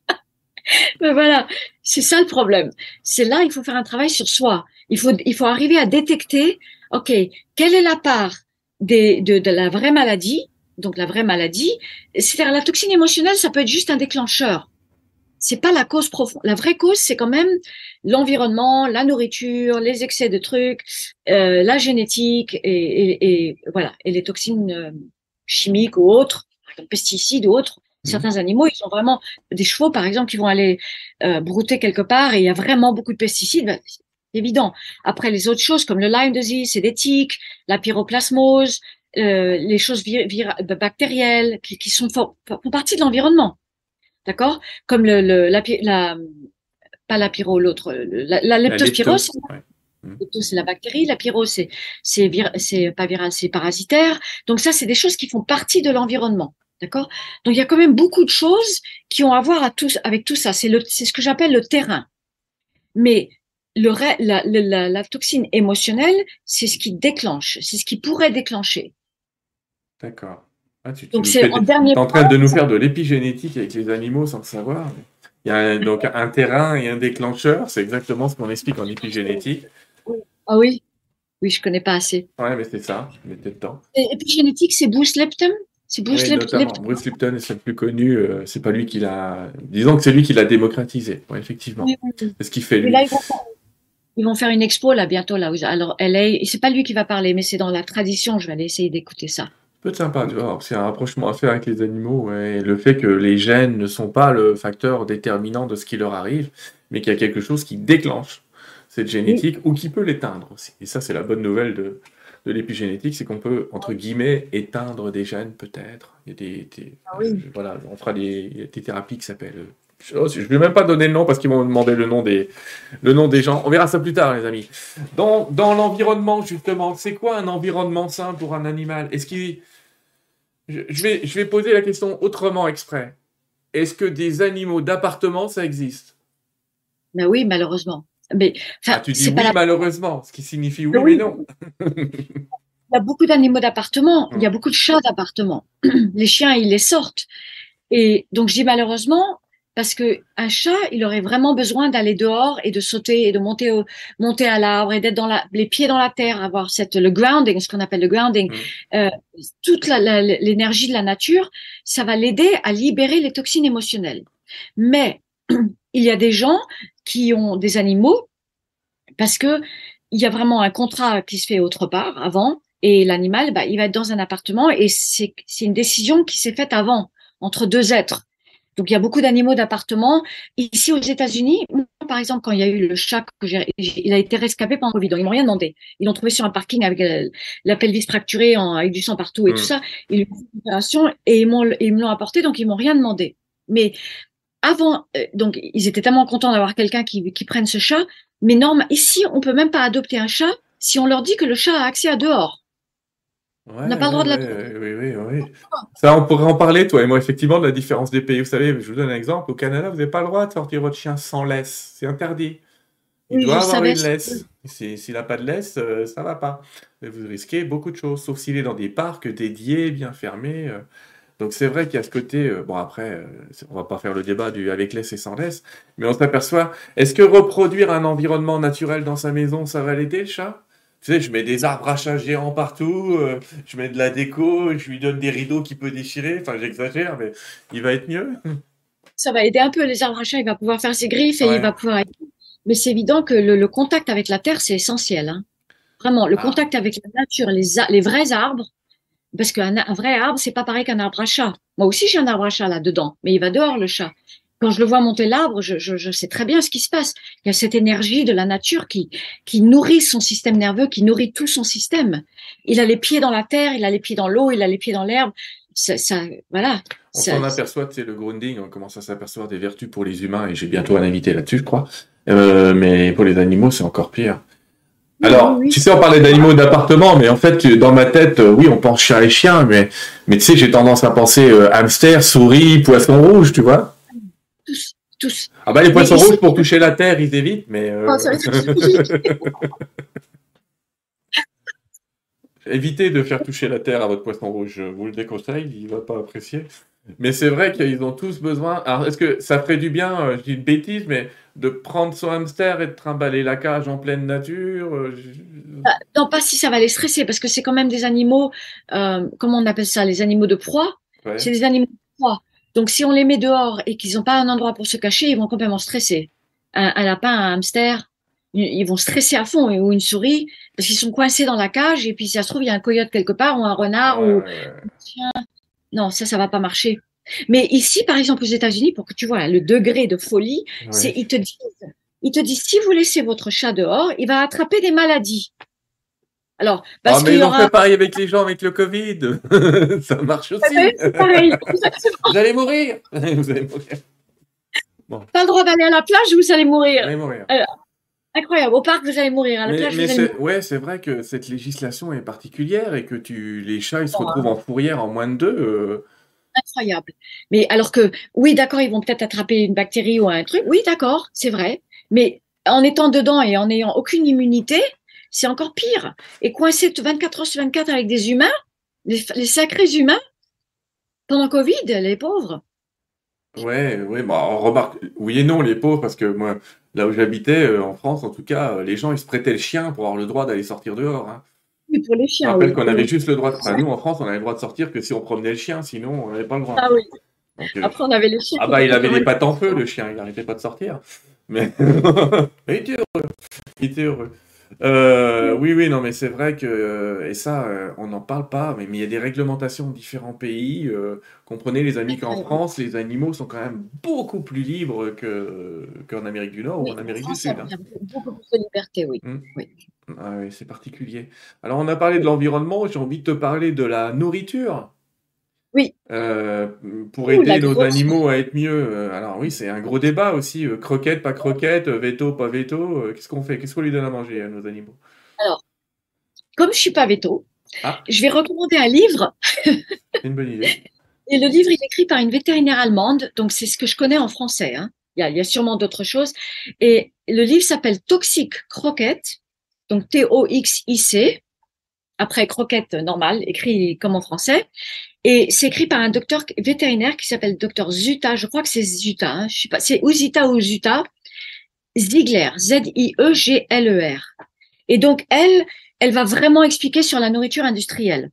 Mais voilà, c'est ça le problème. C'est là, il faut faire un travail sur soi. Il faut, il faut arriver à détecter, OK, quelle est la part des, de, de la vraie maladie, donc la vraie maladie. C'est-à-dire la toxine émotionnelle, ça peut être juste un déclencheur. C'est pas la cause profonde. La vraie cause, c'est quand même l'environnement, la nourriture, les excès de trucs, euh, la génétique et, et, et, voilà, et les toxines euh, chimiques ou autres, pesticides ou autres. Mmh. Certains animaux, ils ont vraiment des chevaux, par exemple, qui vont aller euh, brouter quelque part et il y a vraiment beaucoup de pesticides. Ben, évident. Après, les autres choses comme le Lyme disease, c'est des tiques, la pyroplasmose, euh, les choses bactérielles qui, qui sont font, partie de l'environnement. D'accord? Comme le, le la, la, pas la pyro, l'autre, la, la leptospirose. Mmh. C'est la bactérie, la pyro, c'est pas viral, c'est parasitaire. Donc ça, c'est des choses qui font partie de l'environnement. D'accord? Donc il y a quand même beaucoup de choses qui ont à voir à tous, avec tout ça. C'est ce que j'appelle le terrain. Mais le, la, la, la, toxine émotionnelle, c'est ce qui déclenche, c'est ce qui pourrait déclencher. D'accord. Ah, tu, donc c'est en train de nous faire de l'épigénétique avec les animaux sans le savoir. Il y a donc un terrain et un déclencheur, c'est exactement ce qu'on explique en épigénétique. Ah oui, oui, je connais pas assez. Ouais, mais c'est ça, mettez le Et épigénétique, c'est Bruce Lepton c'est Bruce, oui, Lipton. Bruce Lipton est le plus connu. Euh, c'est pas lui qui l'a. Disons que c'est lui qui l'a démocratisé. Ouais, effectivement. C'est ce qu'il fait lui. Ils vont faire une expo là bientôt là. Alors LA, c'est pas lui qui va parler, mais c'est dans la tradition. Je vais aller essayer d'écouter ça. Peut être sympa, tu vois. C'est un rapprochement à faire avec les animaux. et le fait que les gènes ne sont pas le facteur déterminant de ce qui leur arrive, mais qu'il y a quelque chose qui déclenche cette génétique ou qui peut l'éteindre aussi. Et ça, c'est la bonne nouvelle de, de l'épigénétique, c'est qu'on peut, entre guillemets, éteindre des gènes, peut-être. Il y a des, ah voilà, on fera des, des thérapies qui s'appellent je ne vais même pas donner le nom parce qu'ils vont me demander le nom, des, le nom des gens. On verra ça plus tard, les amis. Dans, dans l'environnement, justement, c'est quoi un environnement sain pour un animal? Est-ce qu'il. Je, vais, je vais poser la question autrement exprès. Est-ce que des animaux d'appartement, ça existe? Ben oui, malheureusement. Mais, ah, tu dis oui, malheureusement, ce qui signifie oui, mais non. [laughs] il y a beaucoup d'animaux d'appartement, il y a hum. beaucoup de chats d'appartement. [clears throat] Les chiens, ils les sortent. Et donc, je dis malheureusement, parce que un chat, il aurait vraiment besoin d'aller dehors et de sauter et de monter au, monter à l'arbre et d'être dans la, les pieds dans la terre, avoir cette le grounding, ce qu'on appelle le grounding, mmh. euh, toute l'énergie de la nature, ça va l'aider à libérer les toxines émotionnelles. Mais [clears throat] il y a des gens qui ont des animaux parce que il y a vraiment un contrat qui se fait autre part avant et l'animal, bah, il va être dans un appartement et c'est une décision qui s'est faite avant entre deux êtres. Donc il y a beaucoup d'animaux d'appartement. Ici aux États-Unis, par exemple, quand il y a eu le chat, que il a été rescapé pendant le Covid, ils m'ont rien demandé. Ils l'ont trouvé sur un parking avec euh, la pelvis fracturée, en, avec du sang partout et tout mm. ça. Ils ont fait une opération et ils, ils me l'ont apporté, donc ils m'ont rien demandé. Mais avant, euh, donc ils étaient tellement contents d'avoir quelqu'un qui, qui prenne ce chat. Mais non, ici, on peut même pas adopter un chat si on leur dit que le chat a accès à dehors on n'a pas le droit de la Oui, oui, oui. Ça, on pourrait en parler, toi et moi, effectivement, de la différence des pays. Vous savez, je vous donne un exemple. Au Canada, vous n'avez pas le droit de sortir votre chien sans laisse. C'est interdit. Il doit avoir une laisse. S'il n'a pas de laisse, euh, ça va pas. vous risquez beaucoup de choses, sauf s'il est dans des parcs dédiés, bien fermés. Euh. Donc c'est vrai qu'il y a ce côté, euh, bon après, on va pas faire le débat du avec laisse et sans laisse, mais on s'aperçoit, est-ce que reproduire un environnement naturel dans sa maison, ça va l'aider le chat? Tu sais, je mets des arbres à chat géants partout, euh, je mets de la déco, je lui donne des rideaux qu'il peut déchirer. Enfin, j'exagère, mais il va être mieux. Ça va aider un peu les arbres à chat. Il va pouvoir faire ses griffes et il va pouvoir. Mais c'est évident que le, contact avec la terre, c'est essentiel. Hein. Vraiment, le ah. contact avec la nature, les, les vrais arbres. Parce qu'un un vrai arbre, c'est pas pareil qu'un arbre à chat. Moi aussi, j'ai un arbre à chat là-dedans, mais il va dehors, le chat quand je le vois monter l'arbre, je, je, je, sais très bien ce qui se passe. Il y a cette énergie de la nature qui, qui nourrit son système nerveux, qui nourrit tout son système. Il a les pieds dans la terre, il a les pieds dans l'eau, il a les pieds dans l'herbe. Ça, ça, voilà. On s'en aperçoit, c'est le grounding, on commence à s'apercevoir des vertus pour les humains, et j'ai bientôt un invité là-dessus, je crois. Euh, mais pour les animaux, c'est encore pire. Alors, tu sais, on parlait d'animaux d'appartement, mais en fait, dans ma tête, euh, oui, on pense chat et chien, mais, mais tu sais, j'ai tendance à penser euh, hamster, souris, poisson rouge, tu vois tous, tous. Ah bah les poissons rouges pour toucher la terre, ils évitent, mais. Euh... [laughs] Évitez de faire toucher la terre à votre poisson rouge. Je vous le déconseille, il va pas apprécier. Mais c'est vrai qu'ils ont tous besoin. Alors, est-ce que ça ferait du bien, euh, je dis une bêtise, mais de prendre son hamster et de trimballer la cage en pleine nature euh, je- Ah, Non, pas si ça va les stresser, parce que c'est quand même des animaux, euh, comment on appelle ça, les animaux de proie? Ouais. C'est des animaux de proie. Donc, si on les met dehors et qu'ils n'ont pas un endroit pour se cacher, ils vont complètement stresser. Un, un lapin, un hamster, ils vont stresser à fond, ou une souris, parce qu'ils sont coincés dans la cage, et puis si ça se trouve, il y a un coyote quelque part, ou un renard, Ouais, ou ouais, ouais. non, ça, ça va pas marcher. Mais ici, par exemple, aux États-Unis, pour que tu vois le degré de folie, c'est ils te disent, ils te disent, si vous laissez votre chat dehors, il va attraper des maladies. Alors, parce Ah, mais y ils ont aura, fait pareil avec les gens avec le Covid. [laughs] Ça marche aussi. C'est pareil, exactement. [laughs] Vous allez mourir. [laughs] Vous allez mourir. pas le droit d'aller à la plage, vous allez Vous mourir. allez mourir. Incroyable. Au parc, vous allez mourir. À la Mais, plage, mais vous allez c'est mourir. ouais, c'est vrai que cette législation est particulière et que tu les chats ils se Bon, retrouvent en fourrière en moins de deux. euh, Incroyable. Mais alors que, oui, d'accord, ils vont peut-être attraper une bactérie ou un truc. Oui, d'accord, c'est vrai. Mais en étant dedans et en n'ayant aucune immunité, c'est encore pire. Et coincé 24 heures sur 24 avec des humains, les, les sacrés humains, pendant Covid, les pauvres. Ouais, ouais, bah, on remarque, oui et non, les pauvres, parce que moi, là où j'habitais, euh, en France, en tout cas, euh, les gens, ils se prêtaient le chien pour avoir le droit d'aller sortir dehors. Hein. Pour les Je chiens. rappelle oui. qu'on avait juste le droit de, enfin, nous, en France, on avait le droit de sortir que si on promenait le chien, sinon, on n'avait pas le droit. Ah oui. Donc, euh, Après, on avait les chiens. ah bah, il avait les pattes en feu, le chien, il n'arrêtait pas de sortir. Mais [laughs] il était heureux. Il était heureux. Euh, oui, oui, non, mais c'est vrai que, euh, et ça, euh, on n'en parle pas, mais mais il y a des réglementations dans différents pays. euh, comprenez, les amis, qu'en. France, les animaux sont quand même beaucoup plus libres que, qu'en Amérique du Nord ou Oui, en Amérique du France, Sud. hein. y a beaucoup plus de liberté, oui. Ah oui, c'est particulier. Alors, on a parlé de l'environnement, j'ai envie de te parler de la nourriture. Oui. Euh, pour Ouh, aider nos animaux à être mieux. Euh, Alors oui, c'est un gros débat aussi. euh, croquettes, pas croquettes, euh, veto, pas veto. Qu'est-ce qu'on fait? Qu'est-ce qu'on lui donne à manger à nos animaux? Comme je suis pas veto, Ah. je vais recommander un livre. C'est une bonne idée. [laughs] Et le livre, il est écrit par une vétérinaire allemande, donc c'est ce que je connais en français. Hein. Il, y a, il y a sûrement d'autres choses. Et le livre s'appelle Toxic Croquette, donc T-O-X-I-C, après croquette normale, écrit comme en français. Et c'est écrit par un docteur vétérinaire qui s'appelle docteur Zuta, je crois que c'est Zuta, hein, je sais pas, c'est ou Zita ou Zuta, Ziegler, Z-I-E-G-L-E-R. Et donc, elle, elle va vraiment expliquer sur la nourriture industrielle.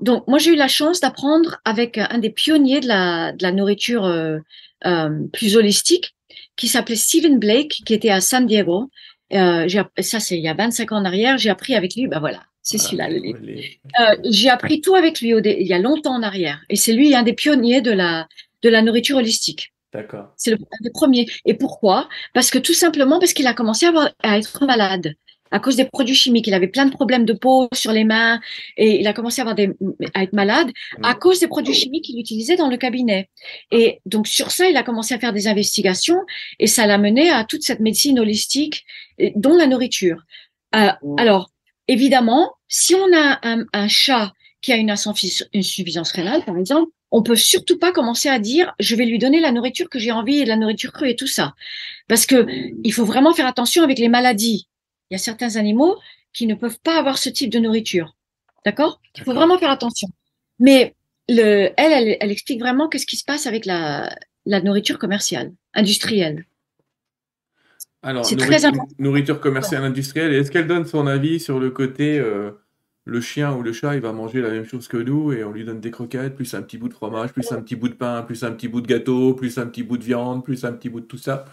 Donc, moi, j'ai eu la chance d'apprendre avec un des pionniers de la, de la nourriture euh, euh, plus holistique, qui s'appelait Stephen Blake, qui était à San Diego. Euh, ça, c'est il y a 25 ans en arrière. J'ai appris avec lui, ben voilà, c'est celui-là, le livre. Les- Euh, j'ai appris tout avec lui au dé- il y a longtemps en arrière. Et c'est lui un des pionniers de la, de la nourriture holistique. D'accord. C'est le un des premiers. Et pourquoi? Parce que tout simplement parce qu'il a commencé à, avoir- à être malade à cause des produits chimiques. Il avait plein de problèmes de peau sur les mains et il a commencé à, avoir des, à être malade à Mm. cause des produits chimiques qu'il utilisait dans le cabinet. Et donc sur ça, il a commencé à faire des investigations et ça l'a mené à toute cette médecine holistique, dont la nourriture. Euh, alors, évidemment, si on a un, un chat qui a une insuffi- insuffisance rénale, par exemple, on peut surtout pas commencer à dire je vais lui donner la nourriture que j'ai envie et la nourriture crue et tout ça, parce que il faut vraiment faire attention avec les maladies. Il y a certains animaux qui ne peuvent pas avoir ce type de nourriture, d'accord? Il faut vraiment faire attention. Mais le, elle, elle, elle explique vraiment qu'est-ce qui se passe avec la, la nourriture commerciale, industrielle. Alors, très nourriture commerciale industrielle, est-ce qu'elle donne son avis sur le côté euh, le chien ou le chat, il va manger la même chose que nous et on lui donne des croquettes, plus un petit bout de fromage, plus un petit bout de pain, plus un petit bout de gâteau, plus un petit bout de viande, plus un petit bout de tout ça?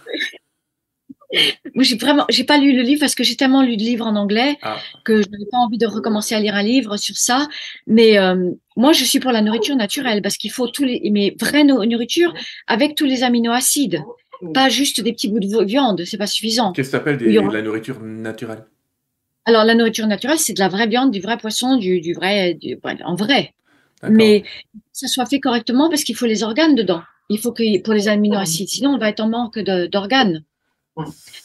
Moi, j'ai vraiment, j'ai pas lu le livre parce que j'ai tellement lu de livres en anglais Ah. que je n'avais pas envie de recommencer à lire un livre sur ça. Mais euh, moi, je suis pour la nourriture naturelle parce qu'il faut tous les, mais vraie nourriture avec tous les aminoacides, pas juste des petits bouts de viande, c'est pas suffisant. Qu'est-ce que aura- de la nourriture naturelle? Alors, la nourriture naturelle, c'est de la vraie viande, du vrai poisson, du, du vrai, du, en vrai. Mais que ça soit fait correctement parce qu'il faut les organes dedans. Il faut que pour les aminoacides, sinon on va être en manque d'organes.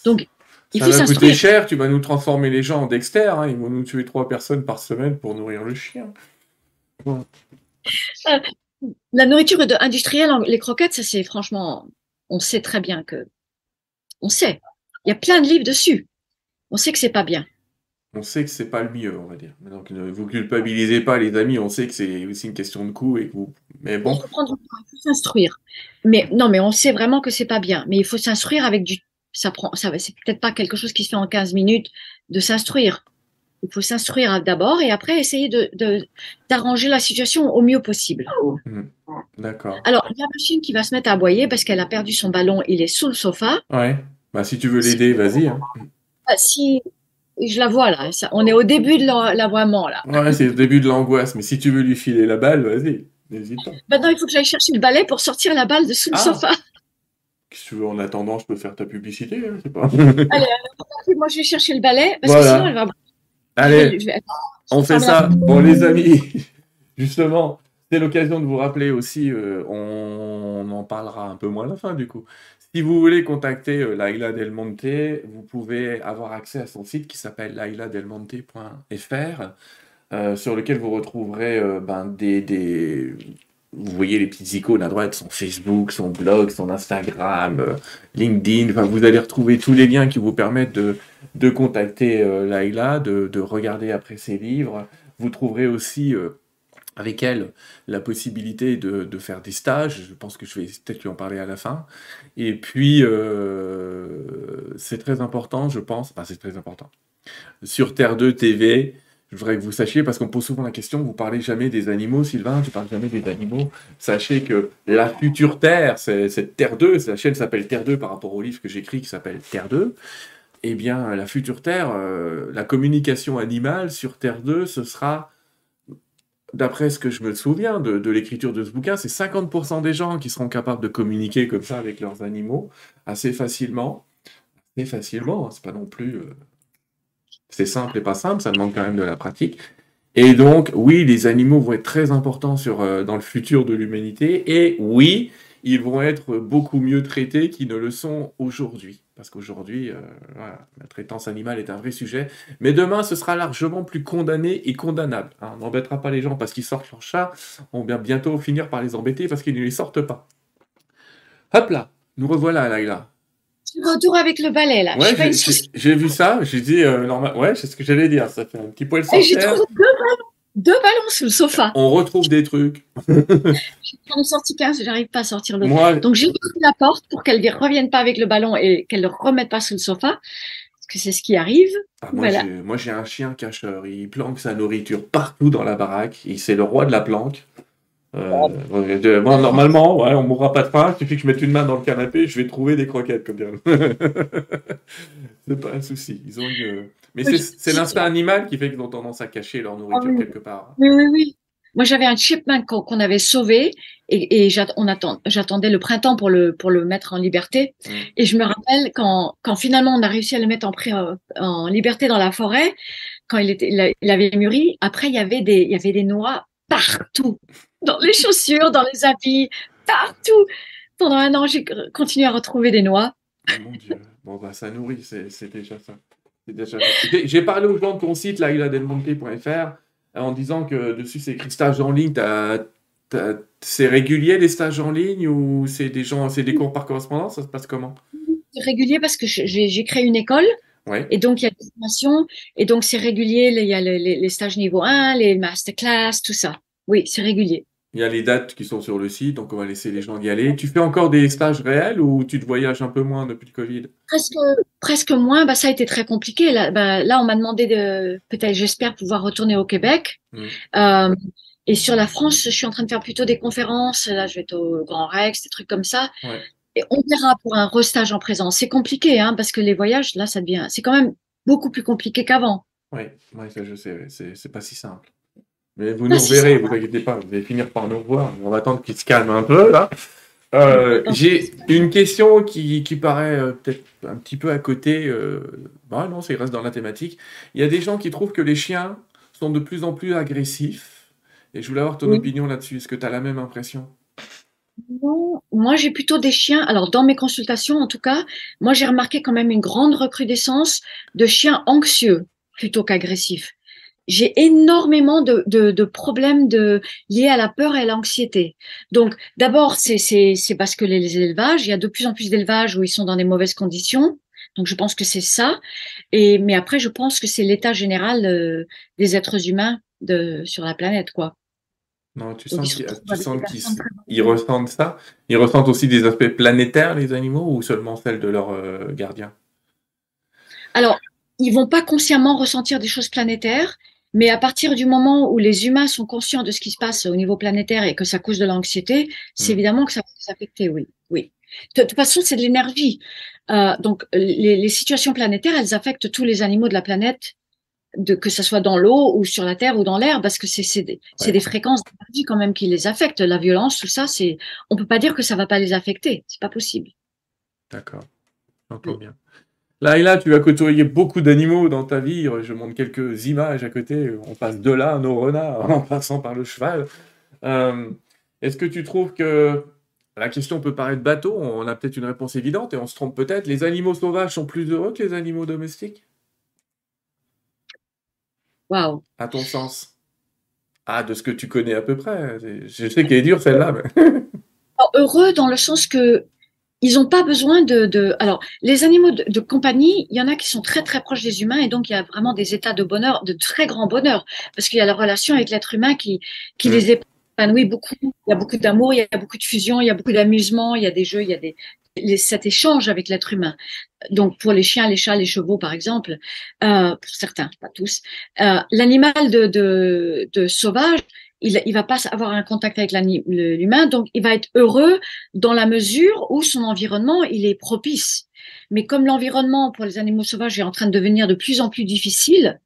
Donc, il Ça faut va coûter cher, tu vas nous transformer les gens en Dexter, hein, ils vont nous tuer trois personnes par semaine pour nourrir le chien. La nourriture industrielle, les croquettes, ça c'est franchement, on sait très bien que, on sait. Il y a plein de livres dessus. On sait que c'est pas bien. On sait que c'est pas le mieux, on va dire. Donc ne vous culpabilisez pas, les amis, on sait que c'est aussi une question de coût et que vous... Mais Il bon, faut prendre du temps. s'instruire. Mais non, mais on sait vraiment que c'est pas bien. Mais il faut s'instruire avec du. Ça prend. Ça, c'est peut-être pas quelque chose qui se fait en 15 minutes de s'instruire. Il faut s'instruire d'abord et après essayer de d'arranger la situation au mieux possible. Mhm. D'accord. Alors, il y a machine qui va se mettre à aboyer parce qu'elle a perdu son ballon. Il est sous le sofa. Ouais. Bah, si tu veux l'aider, vas-y. Hein. Ah, si je la vois là, ça, on est au début de l'aboiement là. Ouais, c'est le début de l'angoisse. Mais si tu veux lui filer la balle, vas-y. N'hésite pas. Maintenant, il faut que j'aille chercher le balai pour sortir la balle de sous le Ah. sofa. Si tu veux, en attendant, je peux faire ta publicité. Hein, c'est pas... Allez, alors, moi je vais chercher le balai parce Voilà. que sinon elle va. Allez, je vais- On fait ça. Bon, les amis, [laughs] justement, c'est l'occasion de vous rappeler aussi, euh, on, on en parlera un peu moins à la fin du coup. Si vous voulez contacter euh, Laila Del Monte, vous pouvez avoir accès à son site qui s'appelle lailadelmonte.fr, euh, sur lequel vous retrouverez euh, ben, des, des- Vous voyez les petites icônes à droite, son Facebook, son blog, son Instagram, euh, LinkedIn. Vous allez retrouver tous les liens qui vous permettent de, de contacter euh, Laïla, de, de regarder après ses livres. Vous trouverez aussi euh, avec elle la possibilité de, de faire des stages. Je pense que je vais peut-être lui en parler à la fin. Et puis, euh, c'est très important, je pense. Enfin, c'est très important. Sur Terre 2 TV, je voudrais que vous sachiez, parce qu'on pose souvent la question, vous parlez jamais des animaux, Sylvain, tu parles jamais des animaux. Sachez que la future Terre, cette Terre 2, la chaîne s'appelle Terre 2 par rapport au livre que j'écris qui s'appelle Terre 2. Eh bien, la future Terre, euh, la communication animale sur Terre 2, ce sera, d'après ce que je me souviens de, de l'écriture de ce bouquin, c'est 50% des gens qui seront capables de communiquer comme ça avec leurs animaux, assez facilement. Assez facilement, hein, c'est pas non plus... euh, c'est simple et pas simple, ça demande quand même de la pratique. Et donc, oui, les animaux vont être très importants euh, dans le futur de l'humanité, et oui, ils vont être beaucoup mieux traités qu'ils ne le sont aujourd'hui. Parce qu'aujourd'hui, euh, la traitance animale est un vrai sujet. Mais demain, ce sera largement plus condamné et condamnable. hein. On n'embêtera pas les gens parce qu'ils sortent leur chat. On va bientôt finir par les embêter parce qu'ils ne les sortent pas. Hop là, nous revoilà, Laïla. Je suis retour avec le balai là. Ouais, j'ai- vu ça. J'ai dit, euh, normal... ouais, c'est ce que j'allais dire. Ça fait un petit poil Et J'ai trouvé deux ballons, deux ballons sous le sofa. On retrouve des trucs. [laughs] J'en ai sorti 15, j'arrive pas à sortir le Moi, Donc j'ai ouvert la porte pour qu'elle ne revienne pas avec le ballon et qu'elle ne le remette pas sous le sofa. Parce que c'est ce qui arrive. Ah, moi, Voilà. j'ai- moi, j'ai un chien cacheur. Il planque sa nourriture partout dans la baraque. Il c'est le roi de la planque. Euh, bon, normalement, ouais, on mourra pas de faim. Il suffit que je mette une main dans le canapé, je vais trouver des croquettes, comme dire. [laughs] c'est pas un souci. Ils ont une... Mais c'est l'instinct animal qui fait qu'ils ont tendance à cacher leur nourriture Ah oui. quelque part. Oui, oui, oui. Moi, j'avais un chipmunk qu'on avait sauvé et, et j'attendais le printemps pour le, pour le mettre en liberté. Mm. Et je me rappelle quand, quand finalement on a réussi à le mettre en, euh, en liberté dans la forêt, quand il, était, il avait mûri, après il y avait des, il y avait des noix partout, dans les chaussures, dans les habits, partout. Pendant un an, j'ai continué à retrouver des noix. Oh mon Dieu. Bon, bah, ça nourrit, c'est c'est déjà ça. Déjà. J'ai- parlé aux gens de ton site, lailadelmonte.fr, en disant que dessus, c'est écrit stage en ligne. T'as- t'as- C'est régulier les stages en ligne ou c'est des gens, c'est des cours par correspondance? Ça se passe comment? C'est régulier parce que j'ai créé une école Ouais. Et donc, il y a des formations, et donc c'est régulier, il y a les- les stages niveau 1, les masterclass, tout ça. Oui, c'est régulier. Il y a les dates qui sont sur le site, donc on va laisser les gens y aller. Tu fais encore des stages réels ou tu te voyages un peu moins depuis le Covid? Presque, presque moins, bah, ça a été très compliqué. Là, bah, là on m'a demandé de, peut-être, j'espère pouvoir retourner au Québec. Mm. Euh, et sur la France, je suis en train de faire plutôt des conférences. Là, je vais être au Grand Rex, des trucs comme ça. Ouais. Et on verra pour un restage en présence. C'est compliqué, hein, parce que les voyages, là, ça devient, c'est quand même beaucoup plus compliqué qu'avant. Oui, ouais, je sais, c'est pas si simple. Mais vous nous reverrez, simple. vous inquiétez pas, vous allez finir par nous revoir. On va attendre qu'il se calme un peu là. Euh, J'ai une question qui, qui paraît euh, peut-être un petit peu à côté. Euh... Bah non, ça reste dans la thématique. Il y a des gens qui trouvent que les chiens sont de plus en plus agressifs. Et je voulais avoir ton Oui. opinion là-dessus. Est-ce que tu as la même impression? Non, moi j'ai plutôt des chiens. Alors dans mes consultations, en tout cas, moi j'ai remarqué quand même une grande recrudescence de chiens anxieux plutôt qu'agressifs. J'ai énormément de, de, de problèmes de, liés à la peur et à l'anxiété. Donc d'abord, c'est c'est c'est parce que les, les élevages, il y a de plus en plus d'élevages où ils sont dans des mauvaises conditions. Donc je pense que c'est ça. Et mais après, je pense que c'est l'état général euh, des êtres humains de sur la planète, quoi. Non, tu sens qu'ils ressentent ça Ils ressentent aussi des aspects planétaires, les animaux, ou seulement celles de leurs euh, gardiens? Alors, ils vont pas consciemment ressentir des choses planétaires, mais à partir du moment où les humains sont conscients de ce qui se passe au niveau planétaire et que ça cause de l'anxiété, c'est hmm. évidemment que ça peut s'affecter, oui. oui. De, toute façon, c'est de l'énergie. Euh, donc, les, les, situations planétaires, elles affectent tous les animaux de la planète de que ce soit dans l'eau ou sur la terre ou dans l'air, parce que c'est des, des fréquences d'énergie quand même qui les affectent. La violence, tout ça, c'est on peut pas dire que ça va pas les affecter. C'est pas possible. D'accord, j'entends bien. Là et là, tu as côtoyé beaucoup d'animaux dans ta vie. Je montre quelques images à côté. On passe de là, nos renards, en passant par le cheval. Euh, est-ce que tu trouves que la question peut paraître bateau? On a peut-être une réponse évidente et on se trompe peut-être. Les animaux sauvages sont plus heureux que les animaux domestiques? Waouh. À ton sens? Ah, de ce que tu connais à peu près. Je sais qu'elle est dure celle-là. [laughs] Heureux dans le sens que ils n'ont pas besoin de, Alors, les animaux de, compagnie, il y en a qui sont très très proches des humains et donc il y a vraiment des états de bonheur, de très grand bonheur, parce qu'il y a la relation avec l'être humain qui, qui mm. les épanouit beaucoup. Il y a beaucoup d'amour, il y a beaucoup de fusion, il y a beaucoup d'amusement, il y a des jeux, il y a des, cet échange avec l'être humain. Donc pour les chiens, les chats, les chevaux par exemple, euh, pour certains, pas tous, euh, l'animal de, de, de, sauvage, il, il va pas avoir un contact avec l'humain, donc il va être heureux dans la mesure où son environnement il est propice. Mais comme l'environnement pour les animaux sauvages est en train de devenir de plus en plus difficile,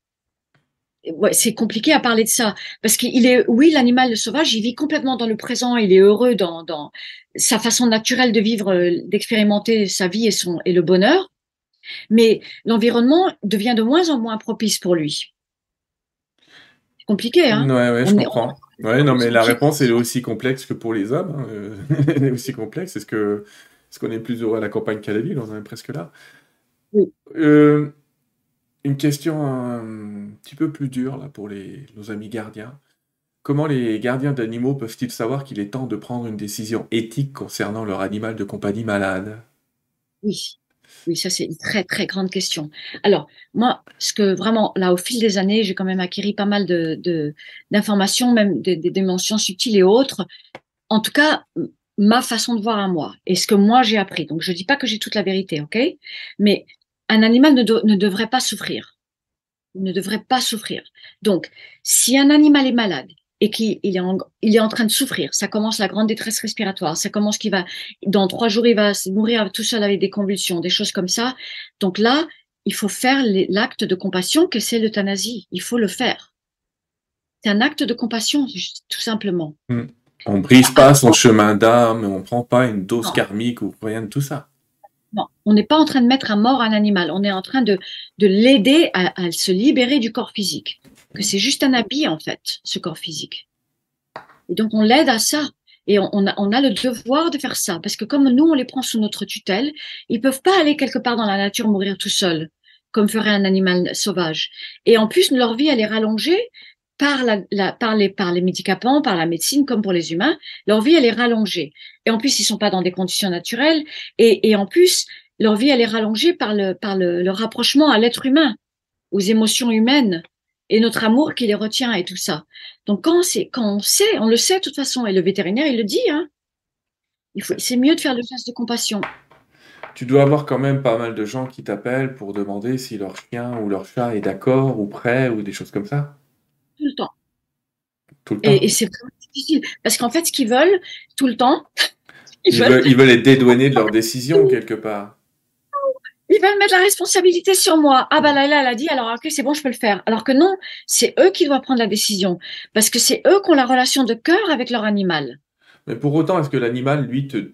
ouais, c'est compliqué à parler de ça parce qu'il est, oui, l'animal sauvage, il vit complètement dans le présent, il est heureux dans, dans sa façon naturelle de vivre, euh, d'expérimenter sa vie et son et le bonheur, mais l'environnement devient de moins en moins propice pour lui. C'est compliqué, hein Ouais, ouais, je comprends. Ouais, non, mais la réponse elle est aussi complexe que pour les hommes. Hein. Euh, [laughs] elle est aussi complexe. Est-ce que est-ce qu'on est plus heureux à la campagne qu'à la ville? On en est presque là. Oui. Euh, une question un petit peu plus dure là, pour les, nos amis gardiens. Comment les gardiens d'animaux peuvent-ils savoir qu'il est temps de prendre une décision éthique concernant leur animal de compagnie malade? Oui, oui, ça c'est une très très grande question. Alors moi, ce que vraiment là au fil des années, j'ai quand même acquis pas mal de d'informations, même des, des, dimensions subtiles et autres. En tout cas, ma façon de voir à moi et ce que moi j'ai appris. Donc je dis pas que j'ai toute la vérité, ok? Mais un animal ne, ne devrait pas souffrir. Ne devrait pas souffrir. Donc, si un animal est malade et qu'il est, en, il est en train de souffrir, ça commence la grande détresse respiratoire, ça commence qu'il va, dans trois jours, il va mourir tout seul avec des convulsions, des choses comme ça. Donc là, il faut faire l'acte de compassion que c'est l'euthanasie. Il faut le faire. C'est un acte de compassion, tout simplement. On hmm. On brise pas son chemin d'âme, on prend pas une dose karmique ou rien de tout ça. Non, on n'est pas en train de mettre à mort un animal, on est en train de, de l'aider à, se libérer du corps physique. Que c'est juste un habit, en fait, ce corps physique. Et donc, on l'aide à ça. Et on, a, on, a, le devoir de faire ça. Parce que comme nous, on les prend sous notre tutelle, ils peuvent pas aller quelque part dans la nature mourir tout seuls, comme ferait un animal sauvage. Et en plus, leur vie, elle est rallongée par, la, par, les, par les médicaments, par la médecine, comme pour les humains, leur vie, elle est rallongée. Et en plus, ils sont pas dans des conditions naturelles. Et, et en plus, leur vie, elle est rallongée par le, par le, le rapprochement à l'être humain, aux émotions humaines et notre amour qui les retient et tout ça. Donc, quand, c'est, quand on sait, on le sait de toute façon, et le vétérinaire, il le dit, hein, il faut, c'est mieux de faire le geste de compassion. Tu dois avoir quand même pas mal de gens qui t'appellent pour demander si leur chien ou leur chat est d'accord ou prêt ou des choses comme ça tout le temps. Et, c'est vraiment difficile. Parce qu'en fait, ce qu'ils veulent, tout le temps, [laughs] ils, veulent... être dédouanés de [laughs] leur décision quelque part. Ils veulent mettre la responsabilité sur moi. Ah bah là, là, elle a dit, alors ok, c'est bon, je peux le faire. Alors que non, c'est eux qui doivent prendre la décision. Parce que c'est eux qui ont la relation de cœur avec leur animal. Mais pour autant, est-ce que l'animal, lui, te,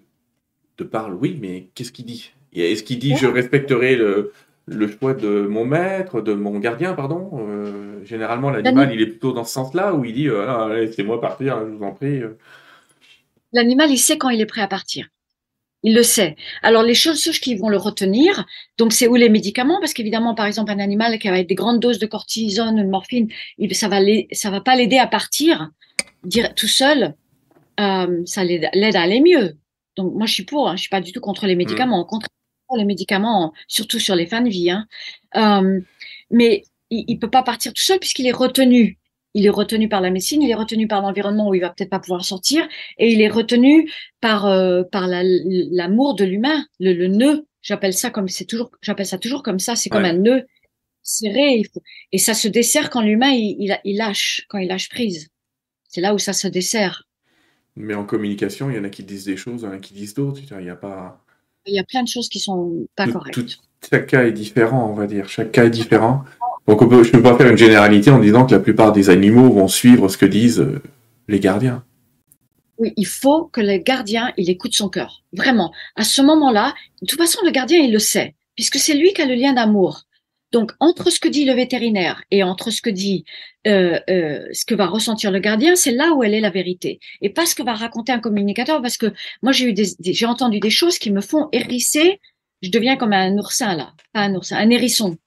te parle? Oui, mais qu'est-ce qu'il dit? Est-ce qu'il dit, je respecterai le, le choix de mon maître, de mon gardien, pardon? Euh, généralement, l'animal, il est plutôt dans ce sens-là, où il dit euh, ah, laissez-moi partir, hein, je vous en prie. L'animal, il sait quand il est prêt à partir. Il le sait. Alors, les choses qui vont le retenir, donc c'est où les médicaments, parce qu'évidemment, par exemple, un animal qui a des grandes doses de cortisone, de morphine, ça va ça va pas l'aider à partir dire, tout seul. ça l'aide à aller mieux. Donc, moi, je suis pour. Hein, je suis pas du tout contre les mmh. médicaments. Au contraire, les médicaments, surtout sur les fins de vie. Hein. Euh, mais il ne peut pas partir tout seul puisqu'il est retenu. Il est retenu par la médecine, il est retenu par l'environnement où il va peut-être pas pouvoir sortir, et il est retenu par euh, par l'amour de l'humain, le, le, nœud. J'appelle ça comme c'est toujours, j'appelle ça toujours comme ça. C'est comme un nœud serré. Il faut, et ça se dessert quand l'humain il, il, il, lâche, quand il lâche prise. C'est là où ça se dessert. Mais en communication, il y en a qui disent des choses, il y en a qui disent d'autres. Il y a pas. Il y a plein de choses qui sont pas correctes. chaque cas est différent, on va dire. Chaque cas est différent. Donc je ne peux pas faire une généralité en disant que la plupart des animaux vont suivre ce que disent euh, les gardiens. Oui, il faut que le gardien, il écoute son cœur. Vraiment. À ce moment-là, de toute façon, le gardien, il le sait, puisque c'est lui qui a le lien d'amour. Donc, entre ce que dit le vétérinaire et entre ce que dit, euh, euh, ce que va ressentir le gardien, c'est là où elle est la vérité. Et pas ce que va raconter un communicateur, parce que moi, j'ai eu des, j'ai entendu des choses qui me font hérisser. Je deviens comme un oursin, là. Pas un oursin, un hérisson.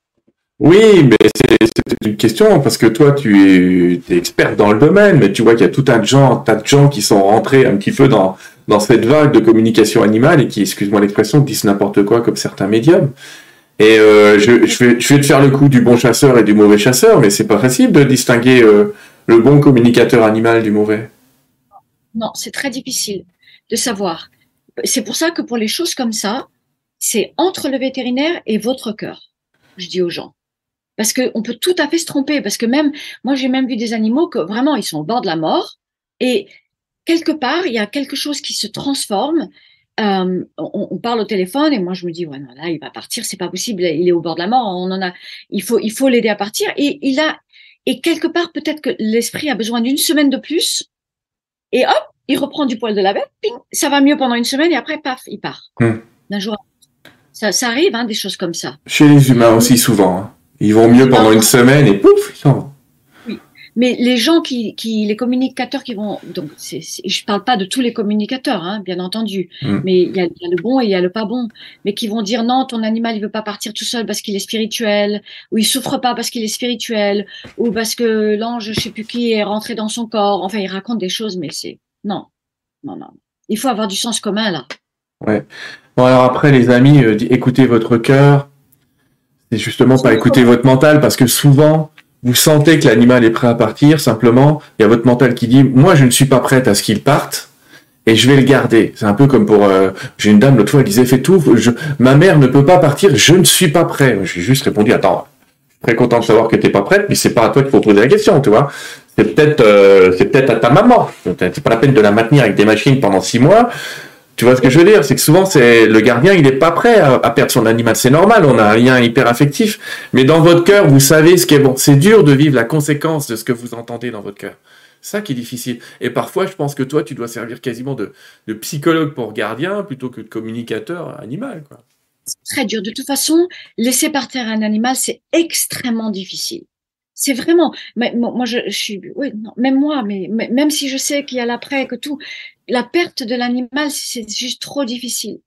Oui, mais c'est une question parce que toi, tu es, expert dans le domaine, mais tu vois qu'il y a tout un gens, tas de gens qui sont rentrés un petit peu dans, cette vague de communication animale et qui, excuse-moi l'expression, disent n'importe quoi comme certains médiums. Et euh, je, je, vais, je vais te faire le coup du bon chasseur et du mauvais chasseur, mais c'est pas facile de distinguer euh, le bon communicateur animal du mauvais. Non, c'est très difficile de savoir. C'est pour ça que pour les choses comme ça, c'est entre le vétérinaire et votre cœur, je dis aux gens. Parce qu'on peut tout à fait se tromper. Parce que même, moi, j'ai même vu des animaux que vraiment, ils sont au bord de la mort. Et quelque part, il y a quelque chose qui se transforme. Euh, on, on, parle au téléphone et moi je me dis ouais non là il va partir c'est pas possible il est au bord de la mort on en a il faut il faut l'aider à partir et il a et quelque part peut-être que l'esprit a besoin d'une semaine de plus et hop il reprend du poil de la bête ping, ça va mieux pendant une semaine et après paf il part hmm. d'un jour ça, ça arrive hein, des choses comme ça chez les humains aussi souvent hein. Ils vont mieux pendant une semaine et pouf, ils s'en vont. Oui. Mais les gens qui, qui les communicateurs qui vont, donc c'est, je parle pas de tous les communicateurs, hein, bien entendu, mm. mais il y, a, y, a, le bon et il y a le pas bon, mais qui vont dire non, ton animal il veut pas partir tout seul parce qu'il est spirituel, ou il souffre pas parce qu'il est spirituel, ou parce que l'ange, je sais plus qui, est rentré dans son corps. Enfin, ils racontent des choses, mais c'est non, non, non. Il faut avoir du sens commun là. Ouais. Bon alors après les amis, euh, écoutez votre cœur, c'est justement pas écouter votre mental parce que souvent, vous sentez que l'animal est prêt à partir, simplement, il y a votre mental qui dit, moi, je ne suis pas prête à ce qu'il parte, et je vais le garder. C'est un peu comme pour, euh, j'ai une dame l'autre fois, elle disait, fais tout, je, ma mère ne peut pas partir, je ne suis pas prêt. J'ai juste répondu, attends, très content de savoir que t'es pas prête, mais c'est pas à toi qu'il faut poser la question, tu vois. C'est peut-être, euh, c'est peut-être à ta maman. C'est pas la peine de la maintenir avec des machines pendant six mois. Tu vois ce que je veux dire? C'est que souvent, c'est le gardien, il n'est pas prêt à, perdre son animal. C'est normal, on a un lien hyper affectif. Mais dans votre cœur, vous savez ce qui est bon. C'est dur de vivre la conséquence de ce que vous entendez dans votre cœur. Ça qui est difficile. Et parfois, je pense que toi, tu dois servir quasiment de, psychologue pour gardien plutôt que de communicateur animal. C'est très dur. De toute façon, laisser partir un animal, c'est extrêmement difficile. C'est vraiment, moi je, je suis, oui, non, même moi, mais, même si je sais qu'il y a l'après, que tout, la perte de l'animal, c'est juste trop difficile.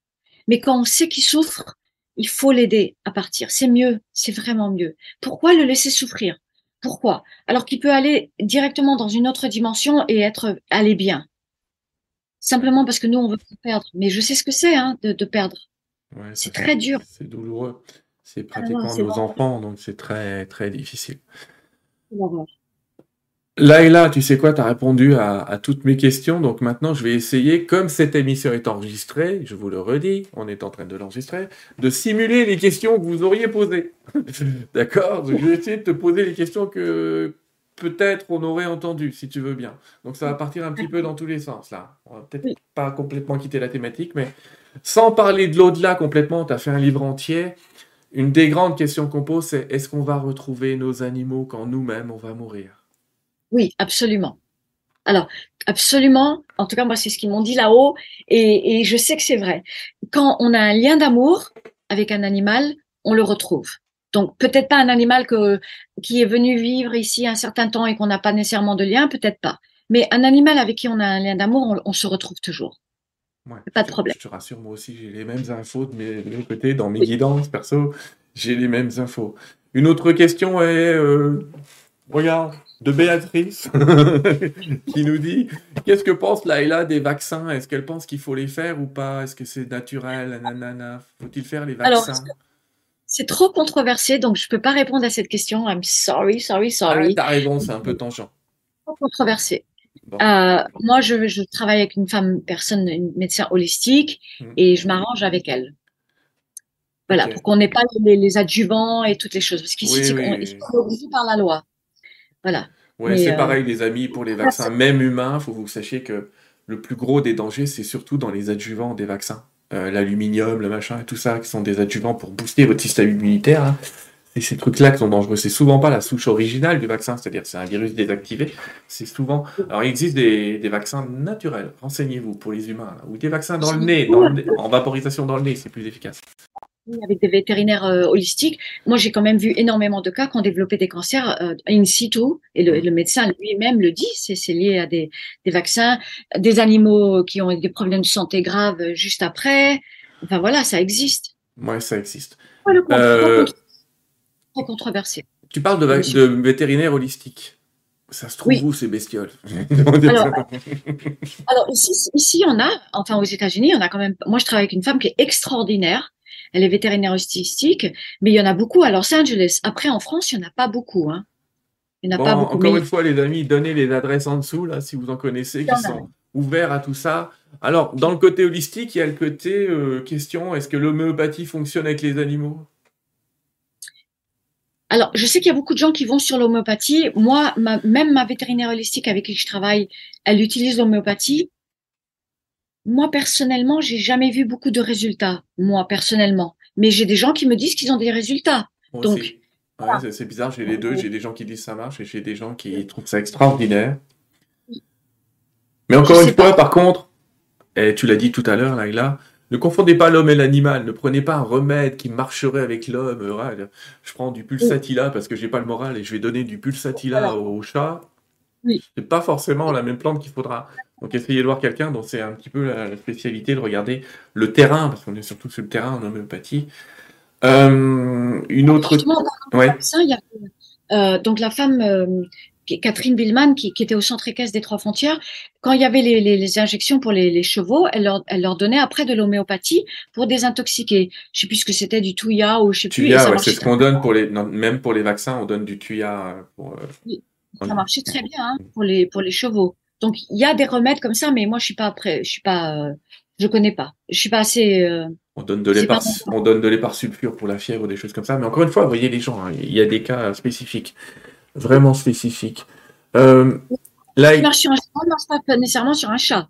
Mais quand on sait qu'il souffre, il faut l'aider à partir. C'est mieux, c'est vraiment mieux. Pourquoi le laisser souffrir? Pourquoi? Alors qu'il peut aller directement dans une autre dimension et être aller bien. Simplement parce que nous on veut pas perdre. Mais je sais ce que c'est hein, de, de, perdre. Ouais, c'est très dur. C'est douloureux. C'est ah pratiquement nos enfants, donc c'est très très difficile. Laïla, tu sais quoi, tu as répondu à, toutes mes questions, donc maintenant je vais essayer, comme cette émission est enregistrée, je vous le redis, on est en train de l'enregistrer, de simuler les questions que vous auriez posées. [laughs] D'accord? Je vais essayer de te poser les questions que peut-être on aurait entendues, si tu veux bien. Donc ça va partir un petit peu dans tous les sens, là. On va peut-être pas complètement quitter la thématique, mais sans parler de l'au-delà complètement, tu as fait un livre entier. Une des grandes questions qu'on pose, c'est est-ce qu'on va retrouver nos animaux quand nous-mêmes on va mourir? Oui, absolument. Alors, absolument, en tout cas, moi, c'est ce qu'ils m'ont dit là-haut, et, je sais que c'est vrai. Quand on a un lien d'amour avec un animal, on le retrouve. Donc, peut-être pas un animal qui est venu vivre ici un certain temps et qu'on n'a pas nécessairement de lien, peut-être pas. Mais un animal avec qui on a un lien d'amour, on se retrouve toujours pas de problème. Je te rassure, moi aussi, j'ai les mêmes infos de mes, de côtés, dans mes guidances perso, j'ai les mêmes infos. Une autre question est, euh, regarde, de Béatrice, [laughs] qui nous dit Qu'est-ce que pense Laila des vaccins? Est-ce qu'elle pense qu'il faut les faire ou pas? Est-ce que c'est naturel? Faut-il faire les vaccins? c'est trop controversé, donc je ne peux pas répondre à cette question. I'm sorry, sorry, sorry. Ah, T'as raison, c'est un peu tangent. controversé. Euh, moi, je, je, travaille avec une femme, personne, une médecin holistique, hmm. et je m'arrange avec elle. Voilà, pour qu'on n'ait pas les, adjuvants et toutes les choses, parce qu'ici, c'est obligé par la loi. Voilà. Ouais, c'est euh, pareil, les amis, pour les vaccins, même humains, il faut que vous sachiez que le plus gros des dangers, c'est surtout dans les adjuvants des vaccins. Euh, l'aluminium, le machin, et tout ça, qui sont des adjuvants pour booster votre système immunitaire. Hein. Et ces trucs-là qui sont dangereux, c'est souvent pas la souche originale du vaccin, c'est-à-dire c'est un virus désactivé. C'est souvent. Alors il existe des, vaccins naturels. Renseignez-vous pour les humains, ou des vaccins dans le nez, en vaporisation dans le nez, c'est plus efficace. Avec des vétérinaires euh, holistiques, moi j'ai quand même vu énormément de cas qui ont développé des cancers euh, in situ, et le, médecin lui-même le dit, c'est lié à des, vaccins, des animaux qui ont des problèmes de santé graves juste après. Enfin voilà, ça existe. Ouais, ça existe controversé. Tu parles de, de vétérinaire holistique. Ça se trouve où ces bestioles? [laughs] Alors, ici, ici, on a, enfin aux États-Unis, on a quand même. Moi, je travaille avec une femme qui est extraordinaire. Elle est vétérinaire holistique, mais il y en a beaucoup à Los Angeles. Après, en France, il n'y en a pas beaucoup. Hein. Il n'y en a pas beaucoup. Encore une fois, les amis, donnez les adresses en dessous, là, si vous en connaissez, qui sont ouverts à tout ça. Alors, dans le côté holistique, il y a le côté euh, question est-ce que l'homéopathie fonctionne avec les animaux? Alors, je sais qu'il y a beaucoup de gens qui vont sur l'homéopathie. Moi, même ma vétérinaire holistique avec qui je travaille, elle utilise l'homéopathie. Moi, personnellement, j'ai jamais vu beaucoup de résultats. Moi, personnellement. Mais j'ai des gens qui me disent qu'ils ont des résultats. Donc, c'est bizarre, j'ai les deux. J'ai des gens qui disent ça marche et j'ai des gens qui trouvent ça extraordinaire. Mais encore une fois, par contre, et tu l'as dit tout à l'heure, Laila, ne confondez pas l'homme et l'animal. Ne prenez pas un remède qui marcherait avec l'homme. Je prends du pulsatilla parce que j'ai pas le moral et je vais donner du pulsatilla au chat. Oui. C'est pas forcément la même plante qu'il faudra. Donc essayez de voir quelqu'un dont c'est un petit peu la, spécialité de regarder le terrain, parce qu'on est surtout sur le terrain en homéopathie. Euh, une autre. Ouais. Euh, donc la femme euh, Catherine Billman, qui, était au centre équestre des Trois Frontières, quand il y avait les, injections pour les, chevaux, elle leur, donnait après de l'homéopathie pour désintoxiquer. Je sais plus ce que c'était du Tuya ou je sais plus. C'est ce qu'on donne pour les, même pour les vaccins, on donne du Tuya. Pour, euh, ça marchait très bien hein, pour les pour les chevaux. Donc il y a des remèdes comme ça, mais moi je suis pas prêt, je suis pas, euh, je connais pas, je suis pas assez. Euh, on donne de l'épar, on donne de pour la fièvre ou des choses comme ça. Mais encore une fois, vous voyez les gens, hein, il y a des cas spécifiques vraiment spécifique. Euh, là, il marche sur un chat, pas nécessairement sur un chat.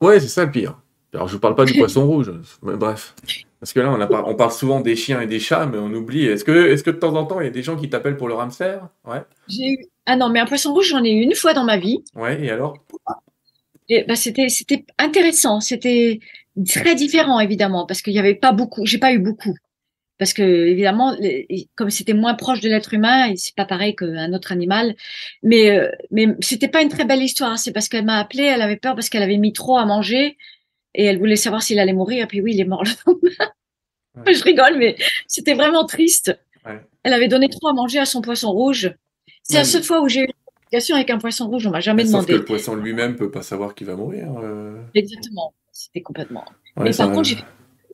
Ouais, c'est ça le pire. Alors, je ne parle pas du poisson rouge, [laughs] mais bref. Parce que là, on, a on, parle souvent des chiens et des chats, mais on oublie. Est-ce que, est que de temps en temps, il y a des gens qui t'appellent pour le hamster Ouais. J'ai eu... Ah non, mais un poisson rouge, j'en ai eu une fois dans ma vie. Ouais, et alors? Et, bah, c'était, c'était intéressant. C'était très différent, évidemment, parce qu'il n'y avait pas beaucoup. J'ai pas eu beaucoup parce que évidemment, comme c'était moins proche de l'être humain, c'est pas pareil qu'un autre animal. Mais euh, mais c'était pas une très belle histoire. C'est parce qu'elle m'a appelé, elle avait peur parce qu'elle avait mis trop à manger et elle voulait savoir s'il allait mourir. Et puis oui, il est mort le lendemain. Je rigole, mais c'était vraiment triste. Elle avait donné trop à manger à son poisson rouge. C'est la seule fois où j'ai eu une avec un poisson rouge. On m'a jamais demandé. Parce que le poisson lui-même peut pas savoir qu'il va mourir. Euh. Exactement. C'était complètement. mais par contre, j'ai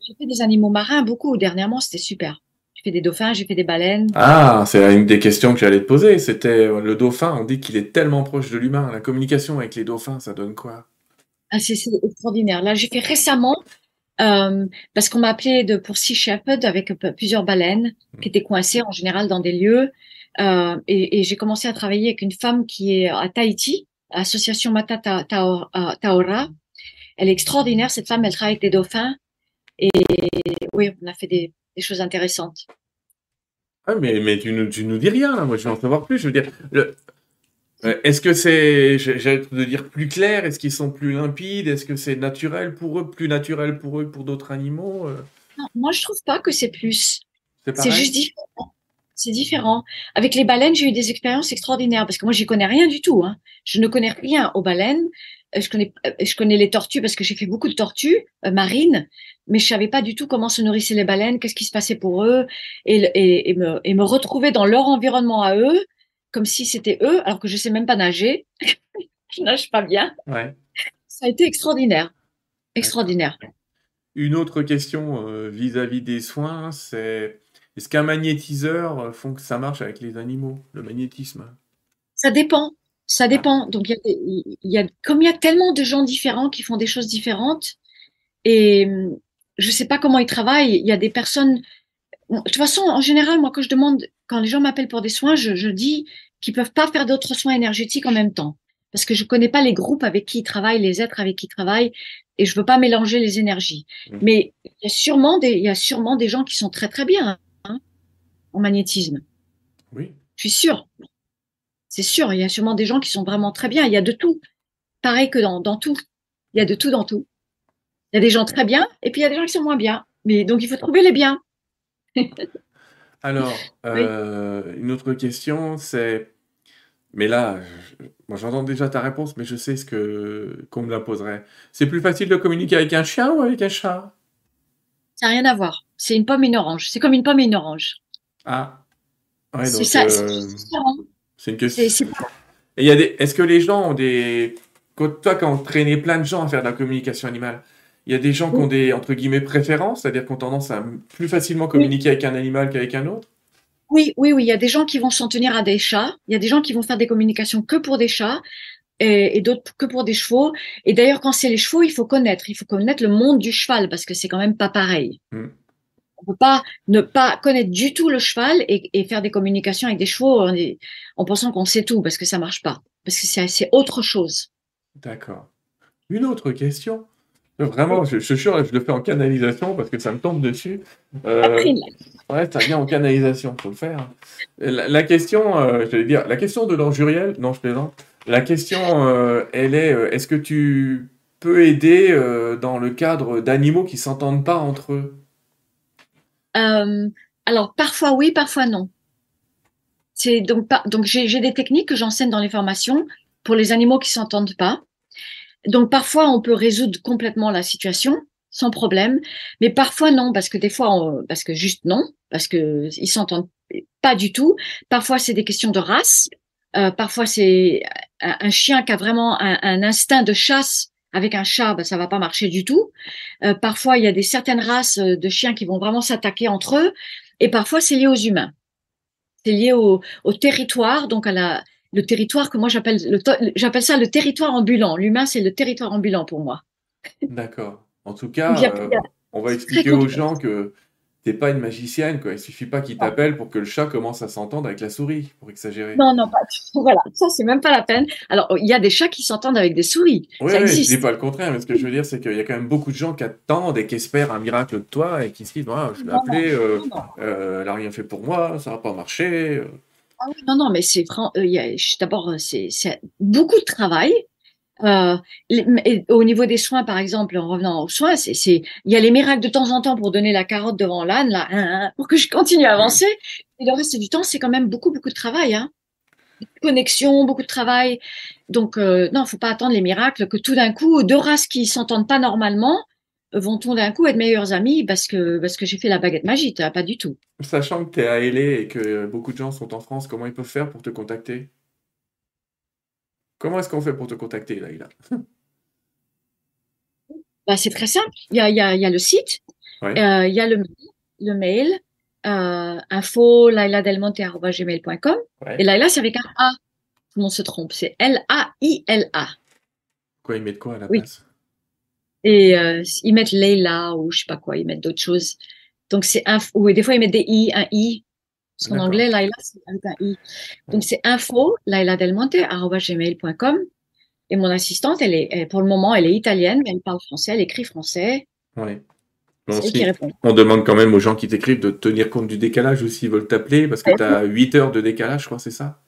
j'ai fait des animaux marins beaucoup dernièrement, c'était super. J'ai fait des dauphins, j'ai fait des baleines. Ah, c'est une des questions que j'allais te poser. C'était euh, le dauphin. On dit qu'il est tellement proche de l'humain. La communication avec les dauphins, ça donne quoi? Ah, c'est extraordinaire. Là, j'ai fait récemment euh, parce qu'on m'a appelé de, pour Sea Shepherd avec plusieurs baleines qui étaient coincées en général dans des lieux. Euh, et, j'ai commencé à travailler avec une femme qui est à Tahiti, Association Mata Taora. Elle est extraordinaire, cette femme, elle travaille avec des dauphins. Et oui, on a fait des, choses intéressantes. Ah, mais, mais tu, nous, tu nous dis rien, là. Moi, je veux en savoir plus. Je veux dire, le... Euh, est-ce que c'est, j'allais te dire plus clair Est-ce qu'ils sont plus limpides Est-ce que c'est naturel pour eux, plus naturel pour eux que pour d'autres animaux euh? non, Moi, je trouve pas que c'est plus. C'est juste différent. C'est différent. Avec les baleines, j'ai eu des expériences extraordinaires parce que moi, j'y connais rien du tout. Hein. Je ne connais rien aux baleines. Euh, je connais, je connais les tortues parce que j'ai fait beaucoup de tortues marines, mais je savais pas du tout comment se nourrissaient les baleines, qu'est-ce qui se passait pour eux, et, et, me, et me retrouver dans leur environnement à eux, comme si c'était eux, alors que je sais même pas nager. [laughs] je nage pas bien. Ouais. Ça a été extraordinaire. Extraordinaire. Une autre question euh, vis-à-vis des soins, c'est est-ce qu'un magnétiseur euh, font que ça marche avec les animaux, le magnétisme? Ça dépend. Ça dépend. Donc, il y, a, y a, comme il y a tellement de gens différents qui font des choses différentes, et hum, je sais pas comment ils travaillent. Il y a des personnes. De toute façon, en général, moi, quand je demande, quand les gens m'appellent pour des soins, je, je dis qu'ils peuvent pas faire d'autres soins énergétiques en même temps, parce que je connais pas les groupes avec qui ils travaillent, les êtres avec qui ils travaillent, et je veux pas mélanger les énergies. Mm. Mais il y a sûrement des, il y a sûrement des gens qui sont très très bien en magnétisme. Oui. Je suis sûre. C'est sûr, il y a sûrement des gens qui sont vraiment très bien. Il y a de tout. Pareil que dans, dans tout. Il y a de tout dans tout. Il y a des gens très bien et puis il y a des gens qui sont moins bien. Mais donc il faut trouver les biens. [laughs] Alors, euh, une autre question, c'est... Mais là, je- moi j'entends déjà ta réponse, mais je sais ce que qu'on me la poserait. C'est plus facile de communiquer avec un chien ou avec un chat? Ça n'a rien à voir. C'est une pomme et une orange. C'est comme une pomme et une orange. Ah, ouais, c'est ça. c'est euh, c'est une question. A des... Est-ce que les gens ont des... Quand, toi, quand on traînait plein de gens à faire de la communication animale, il y a des gens qui ont des, entre guillemets, préférences, c'est-à-dire qui ont tendance à plus facilement communiquer avec un animal qu'avec un autre? Oui, oui, oui. Il y a des gens qui vont s'en tenir à des chats. Il y a des gens qui vont faire des communications que pour des chats et, et d'autres que pour des chevaux. Et d'ailleurs, quand c'est les chevaux, il faut connaître. Il faut connaître le monde du cheval parce que c'est quand même pas pareil. Hmm. Peut pas ne pas connaître du tout le cheval et, et faire des communications avec des chevaux en, en pensant qu'on sait tout parce que ça marche pas. Parce que c'est autre chose. D'accord. Une autre question. Vraiment, je, suis sûr, je le fais en canalisation parce que ça me tombe dessus. Euh, ouais, ça vient en canalisation, faut le faire. La, la question, euh, j'allais dire, la question de l'Anjuriel, non, je plaisante. La question, euh, elle est, euh, est-ce que tu peux aider dans le cadre d'animaux qui s'entendent pas entre eux? Euh, alors parfois oui, parfois non. C'est donc pas donc j'ai des techniques que j'enseigne dans les formations pour les animaux qui s'entendent pas. Donc parfois on peut résoudre complètement la situation sans problème, mais parfois non parce que des fois parce que juste non parce que ils s'entendent pas du tout. Parfois c'est des questions de race. Euh, parfois c'est un, chien qui a vraiment un instinct de chasse avec un chat, ben, ça va pas marcher du tout. Euh, parfois il y a des certaines races euh, de chiens qui vont vraiment s'attaquer entre eux, et parfois c'est lié aux humains. C'est lié au, au territoire, donc à la le territoire que moi j'appelle le j'appelle ça le territoire ambulant. L'humain c'est le territoire ambulant pour moi. D'accord. En tout cas, euh, on va expliquer aux gens que t'es pas une magicienne, quoi. Il suffit pas qu'ils Non. t'appellent pour que le chat commence à s'entendre avec la souris, pour exagérer. Non non pas voilà ça c'est même pas la peine. Alors il y a des chats qui s'entendent avec des souris, Oui, ça oui, je dis existe. pas le contraire, mais ce que je veux dire, c'est qu'il y a quand même beaucoup de gens qui attendent et qui espèrent un miracle de toi et qui se disent, Ah, je l'ai Non, appelé, euh, Non, non. euh, elle a rien fait pour moi, ça va pas marcher. euh. Ah oui, non, non, mais c'est fran- euh, il y a- je- d'abord, c'est beaucoup de travail. Euh, les- au niveau des soins, par exemple, en revenant aux soins, c'est, il y a les miracles de temps en temps pour donner la carotte devant l'âne, là, hein, hein, pour que je continue à avancer. Et le reste du temps, c'est quand même beaucoup, beaucoup de travail, hein. Connexion, beaucoup de travail. Donc, euh, non, faut pas attendre les miracles que tout d'un coup, deux races qui s'entendent pas normalement euh, vont tout d'un coup être meilleurs amis parce que, parce que j'ai fait la baguette magique, pas du tout. Sachant que tu es à LA et que beaucoup de gens sont en France, comment ils peuvent faire pour te contacter? Comment est-ce qu'on fait pour te contacter, Laïla? [laughs] Bah, c'est très simple. Il y a, il y a, il y a le site, Ouais. euh, il y a le, le mail, euh, info lailadelmonte.gmail.com. Ouais. Et Laila, c'est avec un A. Tout le monde se trompe. C'est L-A-I-L-A. Quoi, ils mettent quoi à la Oui. place? Et euh, ils mettent Leila ou je sais pas quoi, ils mettent d'autres choses. Donc c'est info, ou des fois ils mettent des I, un I. Parce qu'en anglais, Laila, c'est avec un I. Donc c'est info lailadelmonte.gmail.com. Et mon assistante, elle est, pour le moment, elle est italienne, mais elle parle français, elle écrit français. Ouais. Bon, si- on demande quand même aux gens qui t'écrivent de tenir compte du décalage ou s'ils veulent t'appeler, parce que tu as 8 heures de décalage, je crois, c'est ça?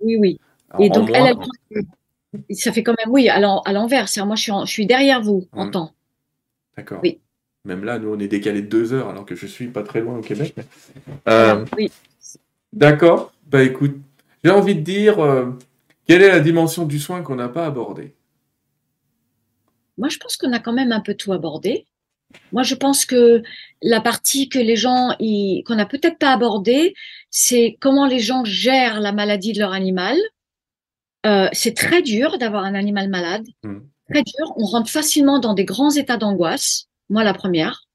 Oui, oui. Et donc, moins, elle, elle- ça fait quand même, oui, à l'en- à l'envers. Moi, je suis, en- je suis derrière vous en Hum. temps. D'accord. Oui. Même là, nous, on est décalé de 2 heures, alors que je suis pas très loin au Québec. [laughs] Euh, Oui. D'accord. Bah écoute, j'ai envie de dire, euh, quelle est la dimension du soin qu'on n'a pas abordée? Moi, je pense qu'on a quand même un peu tout abordé. Moi, je pense que la partie que les gens, qu'on n'a peut-être pas abordée, c'est comment les gens gèrent la maladie de leur animal. Euh, c'est très dur d'avoir un animal malade. Hum. Très dur. On rentre facilement dans des grands états d'angoisse. Moi, la première.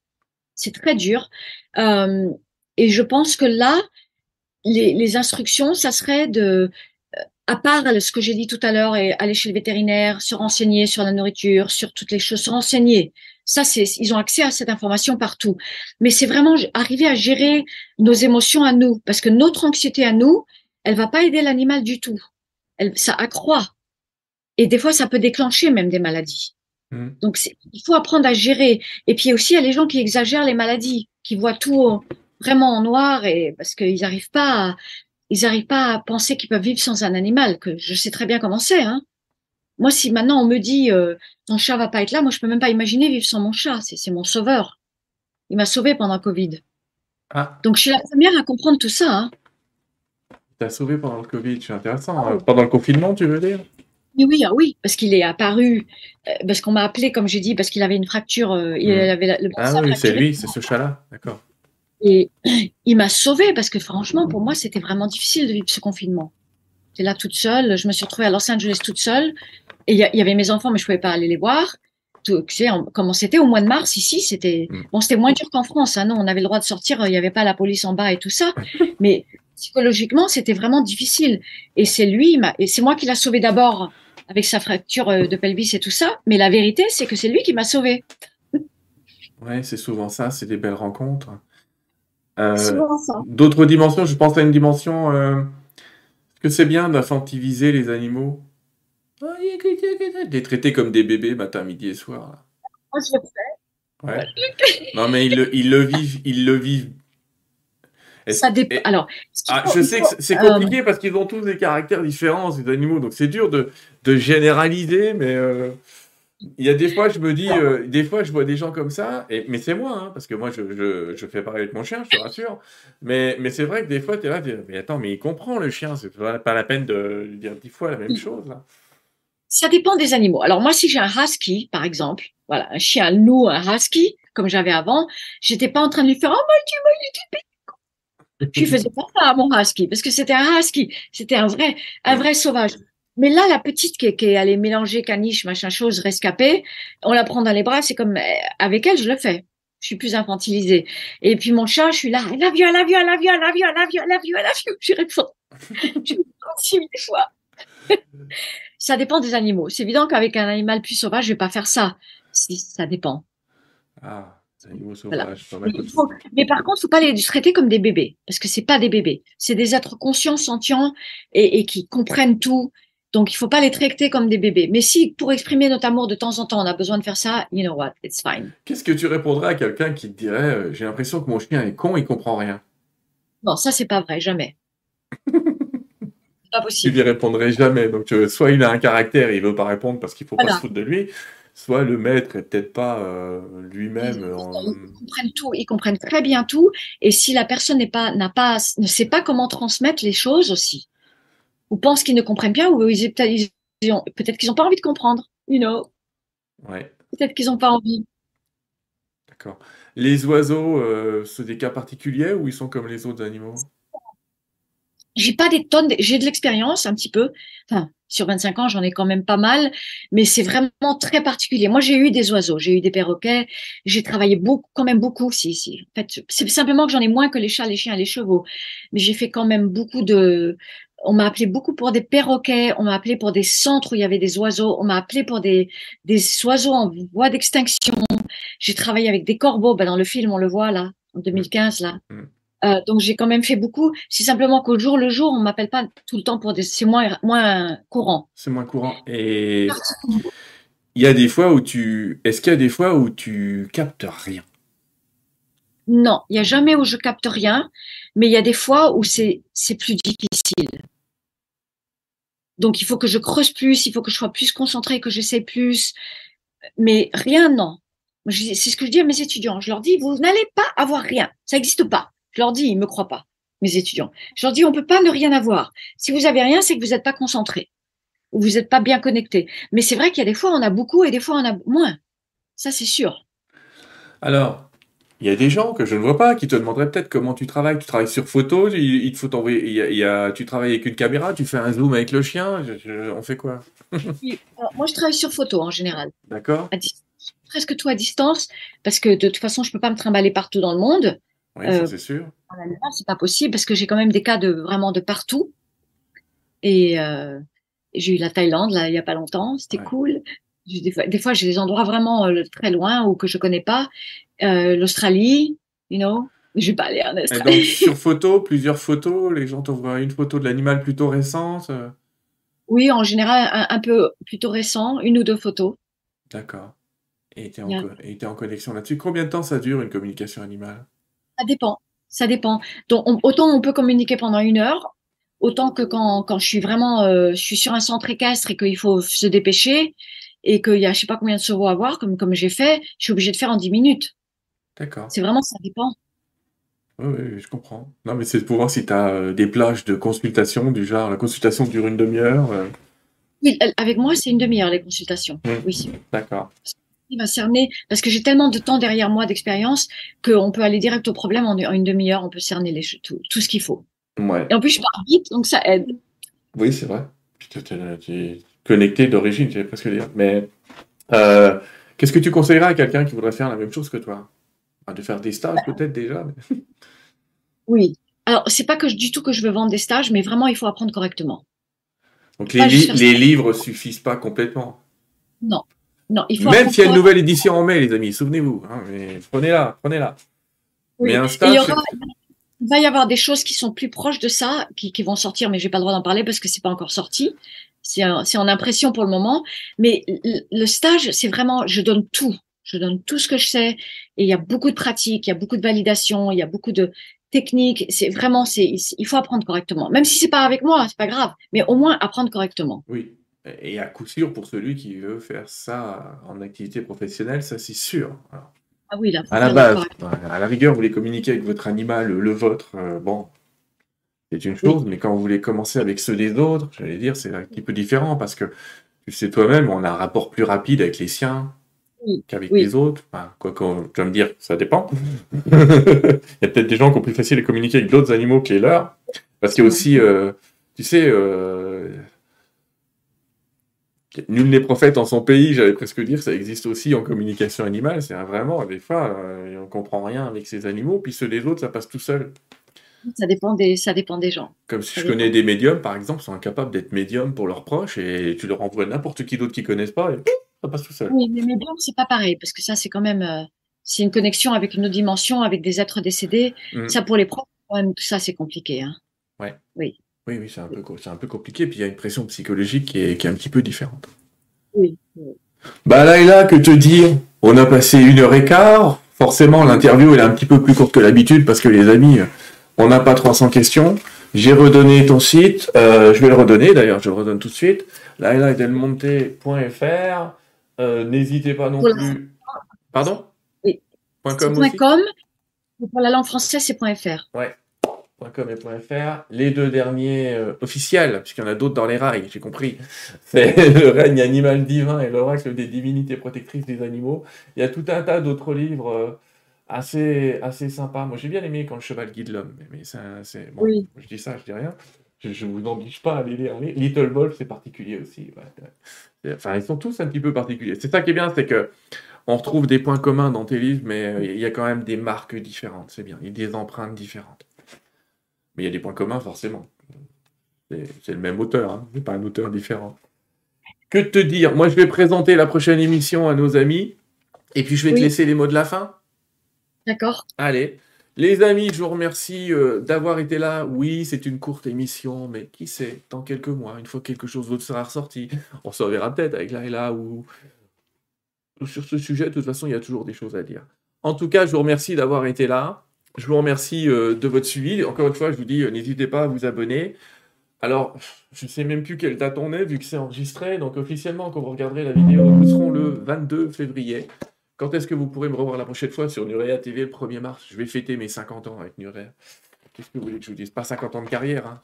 C'est très dur. Euh, et je pense que là, les, instructions, ça serait de, à part ce que j'ai dit tout à l'heure, et aller chez le vétérinaire, se renseigner sur la nourriture, sur toutes les choses, se renseigner. Ça, c'est, ils ont accès à cette information partout. Mais c'est vraiment arriver à gérer nos émotions à nous, parce que notre anxiété à nous, elle va pas aider l'animal du tout. Ça accroît. Et des fois, ça peut déclencher même des maladies. Mmh. Donc, il faut apprendre à gérer. Et puis aussi, il y a les gens qui exagèrent les maladies, qui voient tout vraiment en noir et parce qu'ils n'arrivent pas à, ils n'arrivent pas à penser qu'ils peuvent vivre sans un animal, que je sais très bien comment c'est. Hein. Moi, si maintenant on me dit euh, ton chat va pas être là, moi je peux même pas imaginer vivre sans mon chat. C'est mon sauveur. Il m'a sauvé pendant le Covid. Ah. Donc je suis la première à comprendre tout ça. Hein. T'as sauvé pendant le Covid, c'est intéressant. Hein. Pendant le confinement, tu veux dire? Oui, oui, ah oui, parce qu'il est apparu, euh, parce qu'on m'a appelé, comme j'ai dit, parce qu'il avait une fracture. Euh, il hmm. avait le ah oui, c'est lui, c'est ce chat-là, d'accord. Et [clears throat] il m'a sauvée parce que franchement, pour moi, c'était vraiment difficile de vivre ce confinement. J'étais là toute seule. Je me suis retrouvée à Los Angeles toute seule. Et il y, avait mes enfants, mais je pouvais pas aller les voir. Tout, tu sais, comment c'était au mois de mars ici, c'était mm. bon, c'était moins dur qu'en France. Hein, non, on avait le droit de sortir. Il n'y avait pas la police en bas et tout ça. [laughs] mais psychologiquement, c'était vraiment difficile. Et c'est lui, et c'est moi qui l'a sauvé d'abord avec sa fracture euh, de pelvis et tout ça. Mais la vérité, c'est que c'est lui qui m'a sauvée. Ouais, c'est souvent ça. C'est des belles rencontres. Euh, d'autres dimensions, je pense à une dimension. Euh, est-ce que c'est bien d'infantiliser les animaux De les traiter comme des bébés matin, midi et soir. Moi, je le fais. Ouais. non, mais ils le, ils le vivent. Ils le vivent. Ça dépend. Alors, ah, je sais que c'est euh, compliqué parce qu'ils ont tous des caractères différents, ces animaux. Donc, c'est dur de, de généraliser, mais. Il y a des fois, je me dis, euh, des fois, je vois des gens comme ça, et, mais c'est moi, hein, parce que moi, je, je, je, fais pareil avec mon chien, je te rassure. Mais, mais c'est vrai que des fois, tu es là, mais attends, mais il comprend le chien, c'est pas, pas la peine de lui dire dix fois la même chose. Là. Ça dépend des animaux. Alors, moi, si j'ai un husky, par exemple, voilà, un chien loup, un husky, comme j'avais avant, j'étais pas en train de lui faire, oh, my tu m'as je faisais pas ça à mon husky parce que c'était un husky, c'était un vrai, un vrai sauvage. Mais là, la petite qui, qui est allée mélanger caniche, machin chose, rescapée, on la prend dans les bras, c'est comme euh, avec elle, je le fais. Je suis plus infantilisée. Et puis mon chat, je suis là, la vieux, la vieux, la vieux, la vieux, la vieux, la vieux, la vieux. [laughs] Je réponds. je réponds des fois. [laughs] ça dépend des animaux. C'est évident qu'avec un animal plus sauvage, je vais pas faire ça. Ça dépend. Ah. Animaux sauvages, mais, mais, par contre, faut pas les traiter comme des bébés, parce que c'est pas des bébés. C'est des êtres conscients, sentients et, et qui comprennent tout donc, il faut pas les traiter comme des bébés. Mais si, pour exprimer notre amour de temps en temps, on a besoin de faire ça, you know what, it's fine. Qu'est-ce que tu répondrais à quelqu'un qui te dirait euh, J'ai l'impression que mon chien est con, il comprend rien? Non, ça, c'est pas vrai, jamais. [laughs] pas possible. Tu lui répondrais jamais. Donc, euh, soit il a un caractère et il veut pas répondre parce qu'il faut pas se foutre de lui, soit le maître est peut-être pas euh, lui-même. Ils, comprennent tout, ils comprennent très bien tout. Et si la personne n'est pas, n'a pas, ne sait pas comment transmettre les choses aussi ou pensent qu'ils ne comprennent bien, ou ils, peut-être qu'ils n'ont pas envie de comprendre, you know. Ouais. Peut-être qu'ils n'ont pas envie. D'accord. Les oiseaux, euh, c'est des cas particuliers ou ils sont comme les autres animaux? J'ai pas des tonnes, j'ai de l'expérience un petit peu. Enfin, sur 25 ans, j'en ai quand même pas mal, mais c'est vraiment très particulier. Moi, j'ai eu des oiseaux, j'ai eu des perroquets, j'ai travaillé beaucoup, quand même beaucoup. Si, si. En fait, c'est simplement que j'en ai moins que les chats, les chiens les chevaux, mais j'ai fait quand même beaucoup de on m'a appelé beaucoup pour des perroquets, on m'a appelé pour des centres où il y avait des oiseaux, on m'a appelé pour des, des oiseaux en voie d'extinction. J'ai travaillé avec des corbeaux, ben dans le film on le voit là, en 2015 là. Euh, donc j'ai quand même fait beaucoup. C'est simplement qu'au jour le jour, on m'appelle pas tout le temps pour des. C'est moins moins courant. C'est moins courant. Et il y a des fois où tu. Est-ce qu'il y a des fois où tu captes rien? Non, il y a jamais où je capte rien, mais il y a des fois où c'est c'est plus difficile. Donc, il faut que je creuse plus, il faut que je sois plus concentrée, que j'essaie plus. Mais rien, non. C'est ce que je dis à mes étudiants. Je leur dis, vous n'allez pas avoir rien. Ça n'existe pas. Je leur dis, ils me croient pas, mes étudiants. Je leur dis, on peut pas ne rien avoir. Si vous avez rien, c'est que vous n'êtes pas concentré ou vous n'êtes pas bien connecté. Mais c'est vrai qu'il y a des fois, on a beaucoup et des fois, on a moins. Ça, c'est sûr. Alors, il y a des gens que je ne vois pas qui te demanderaient peut-être comment tu travailles. Tu travailles sur photo, il, te faut t'envoyer. Il, y a, tu travailles avec une caméra, tu fais un zoom avec le chien. on fait quoi? [laughs] Moi, je travaille sur photo en général. D'accord. Presque tout à distance, parce que de toute façon, je peux pas me trimballer partout dans le monde. Oui, euh, c'est sûr. C'est pas possible parce que j'ai quand même des cas de vraiment de partout. Et, euh, j'ai eu la Thaïlande, là, il y a pas longtemps. C'était cool. Des fois, des fois j'ai des endroits vraiment euh, très loin ou que je connais pas. Euh, L'Australie, you know. Je vais pas aller en Australie. Et donc, sur photo, plusieurs photos, les gens t'envoient une photo de l'animal plutôt récente euh? Oui, en général, un, peu plutôt récent, une ou deux photos. D'accord. Et tu es, en connexion là-dessus. Combien de temps ça dure une communication animale? Ça dépend. Ça dépend. Donc, autant on peut communiquer pendant une heure, autant que quand, quand je suis vraiment euh, je suis sur un centre équestre et qu'il faut se dépêcher et qu'il y a je sais pas combien de chevaux à voir, comme, comme j'ai fait, je suis obligée de faire en 10 minutes. D'accord. C'est vraiment, ça dépend. Oui, oui, je comprends. Non, mais c'est pour voir si tu as euh, des plages de consultation, du genre la consultation dure une demi-heure. Euh. Oui, avec moi, c'est une demi-heure les consultations. Mmh. Oui. D'accord. Il va cerner, parce que j'ai tellement de temps derrière moi d'expérience qu'on peut aller direct au problème en, une demi-heure, on peut cerner les, tout, tout ce qu'il faut. Ouais. Et en plus, je pars vite, donc ça aide. Oui, c'est vrai. Tu es connecté d'origine, j'allais presque dire. Mais euh, qu'est-ce que tu conseillerais à quelqu'un qui voudrait faire la même chose que toi? De faire des stages peut-être déjà [laughs] Oui. Alors, c'est pas que du tout que je veux vendre des stages, mais vraiment, il faut apprendre correctement. Donc, les, les livres suffisent pas complètement? Non. Non, il faut Même s'il y a une nouvelle édition en mai, les amis, souvenez-vous. Hein, prenez-la, prenez-la. Mais un stage. Il, va y avoir des choses qui sont plus proches de ça, qui, qui vont sortir, mais j'ai pas le droit d'en parler parce que c'est pas encore sorti. C'est en impression pour le moment. Mais le stage, c'est vraiment, je donne tout. Je donne tout ce que je sais. Et il y a beaucoup de pratiques, il y a beaucoup de validation, il y a beaucoup de, technique. C'est vraiment, c'est, il faut apprendre correctement. Même si c'est pas avec moi, c'est pas grave, mais au moins apprendre correctement. Oui. Et à coup sûr, pour celui qui veut faire ça en activité professionnelle, ça c'est sûr. ah oui, là, à la base, à la rigueur, vous voulez communiquer avec votre animal, le vôtre, euh, bon, c'est une chose, mais quand vous voulez commencer avec ceux des autres, j'allais dire, c'est un petit peu différent parce que tu sais toi-même, on a un rapport plus rapide avec les siens, qu'avec les autres. quoi tu vas me dire, ça dépend. [laughs] Il y a peut-être des gens qui ont plus facile à communiquer avec d'autres animaux que les leurs. Parce qu'il y a aussi, euh, tu sais, euh, nul n'est prophète en son pays, j'allais presque dire, ça existe aussi en communication animale. C'est vraiment, des fois, euh, on comprend rien avec ces animaux, puis ceux des autres, ça passe tout seul. Ça dépend des, ça dépend des gens. Comme si je connais des médiums, par exemple, sont incapables d'être médiums pour leurs proches, et tu leur envoies n'importe qui d'autre qui connaissent pas, et ça passe tout seul. Oui, mais médium, c'est pas pareil, parce que ça, c'est quand même, euh, c'est une connexion avec une autre dimension, avec des êtres décédés. Mm. Ça, pour les proches, quand même, tout ça, c'est compliqué. Hein. Ouais. Oui. Oui, oui, c'est un, peu, un peu compliqué, puis il y a une pression psychologique qui est, qui est un petit peu différente. Oui. Bah là et là, que te dire? On a passé une heure et quart. Forcément, l'interview elle est un petit peu plus courte que l'habitude parce que les amis, on n'a pas 300 questions. J'ai redonné ton site. Euh, je vais le redonner d'ailleurs, je le redonne tout de suite. lailadelmonte.fr. Euh, N'hésitez pas non plus. Pardon? Oui. .com, .com. Pour la langue française, c'est .fr. Ouais. .com et .fr. Les deux derniers euh, officiels, puisqu'il y en a d'autres dans les rails, j'ai compris. C'est [laughs] le règne animal divin et l'oracle des divinités protectrices des animaux. Il y a tout un tas d'autres livres euh, assez, assez sympas. Moi, j'ai bien aimé quand le cheval guide l'homme, mais, c'est bon, oui. je dis ça, je dis rien. Je ne vous oblige pas à aller lire. Little Wolf, c'est particulier aussi. Enfin, ils sont tous un petit peu particuliers. C'est ça qui est bien, c'est que on retrouve des points communs dans tes livres, mais euh, il y a quand même des marques différentes. C'est bien. Il y a des empreintes différentes. Mais il y a des points communs, forcément. C'est le même auteur, hein. pas un auteur différent. Que te dire? Moi, je vais présenter la prochaine émission à nos amis. Et puis, je vais te laisser les mots de la fin. D'accord. Allez. Les amis, je vous remercie euh, d'avoir été là. Oui, c'est une courte émission, mais qui sait, dans quelques mois, une fois que quelque chose d'autre sera ressorti, on se reverra peut-être avec Laila ou sur ce sujet. De toute façon, il y a toujours des choses à dire. En tout cas, je vous remercie d'avoir été là. Je vous remercie euh, de votre suivi. Encore une fois, je vous dis, euh, n'hésitez pas à vous abonner. Alors, je ne sais même plus quelle date on est, vu que c'est enregistré. Donc, officiellement, quand vous regarderez la vidéo, nous serons le 22 février. Quand est-ce que vous pourrez me revoir la prochaine fois sur Nurea TV le 1er mars? Je vais fêter mes 50 ans avec Nurea. Qu'est-ce que vous voulez que je vous dise? Pas 50 ans de carrière, hein.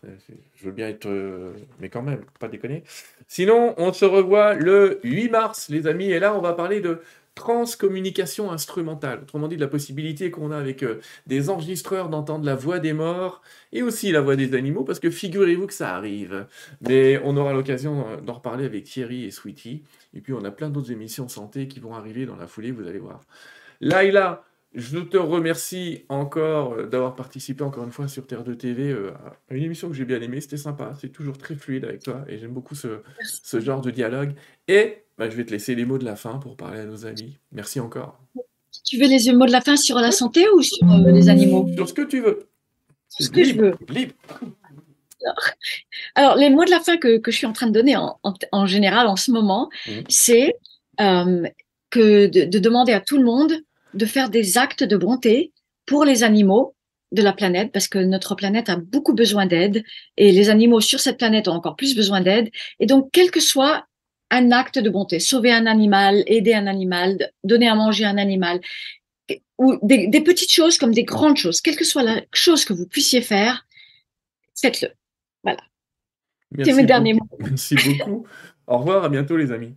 je veux bien être... Euh, mais quand même, pas déconner. Sinon, on se revoit le 8 mars, les amis, et là, on va parler de transcommunication instrumentale, autrement dit de la possibilité qu'on a avec euh, des enregistreurs d'entendre la voix des morts et aussi la voix des animaux, parce que figurez-vous que ça arrive. Mais on aura l'occasion euh, d'en reparler avec Thierry et Sweetie, et puis on a plein d'autres émissions santé qui vont arriver dans la foulée, vous allez voir. Laila, Je te remercie encore euh, d'avoir participé encore une fois sur Terre de TV euh, à une émission que j'ai bien aimée. C'était sympa. C'est toujours très fluide avec toi et j'aime beaucoup ce, ce genre de dialogue. Et bah, je vais te laisser les mots de la fin pour parler à nos amis. Merci encore. Tu veux les mots de la fin sur la santé ou sur euh, les animaux? Sur ce que tu veux. Sur ce que je veux. Libre. [laughs] Alors, les mots de la fin que, que je suis en train de donner en, en, en général en ce moment, Mmh. c'est euh, que de, de demander à tout le monde de faire des actes de bonté pour les animaux de la planète, parce que notre planète a beaucoup besoin d'aide et les animaux sur cette planète ont encore plus besoin d'aide. Et donc, quel que soit un acte de bonté, sauver un animal, aider un animal, donner à manger un animal, ou des, des petites choses comme des grandes choses, quelle que soit la chose que vous puissiez faire, faites-le. Voilà. C'est mes derniers mots. Merci beaucoup. Au revoir, à bientôt les amis.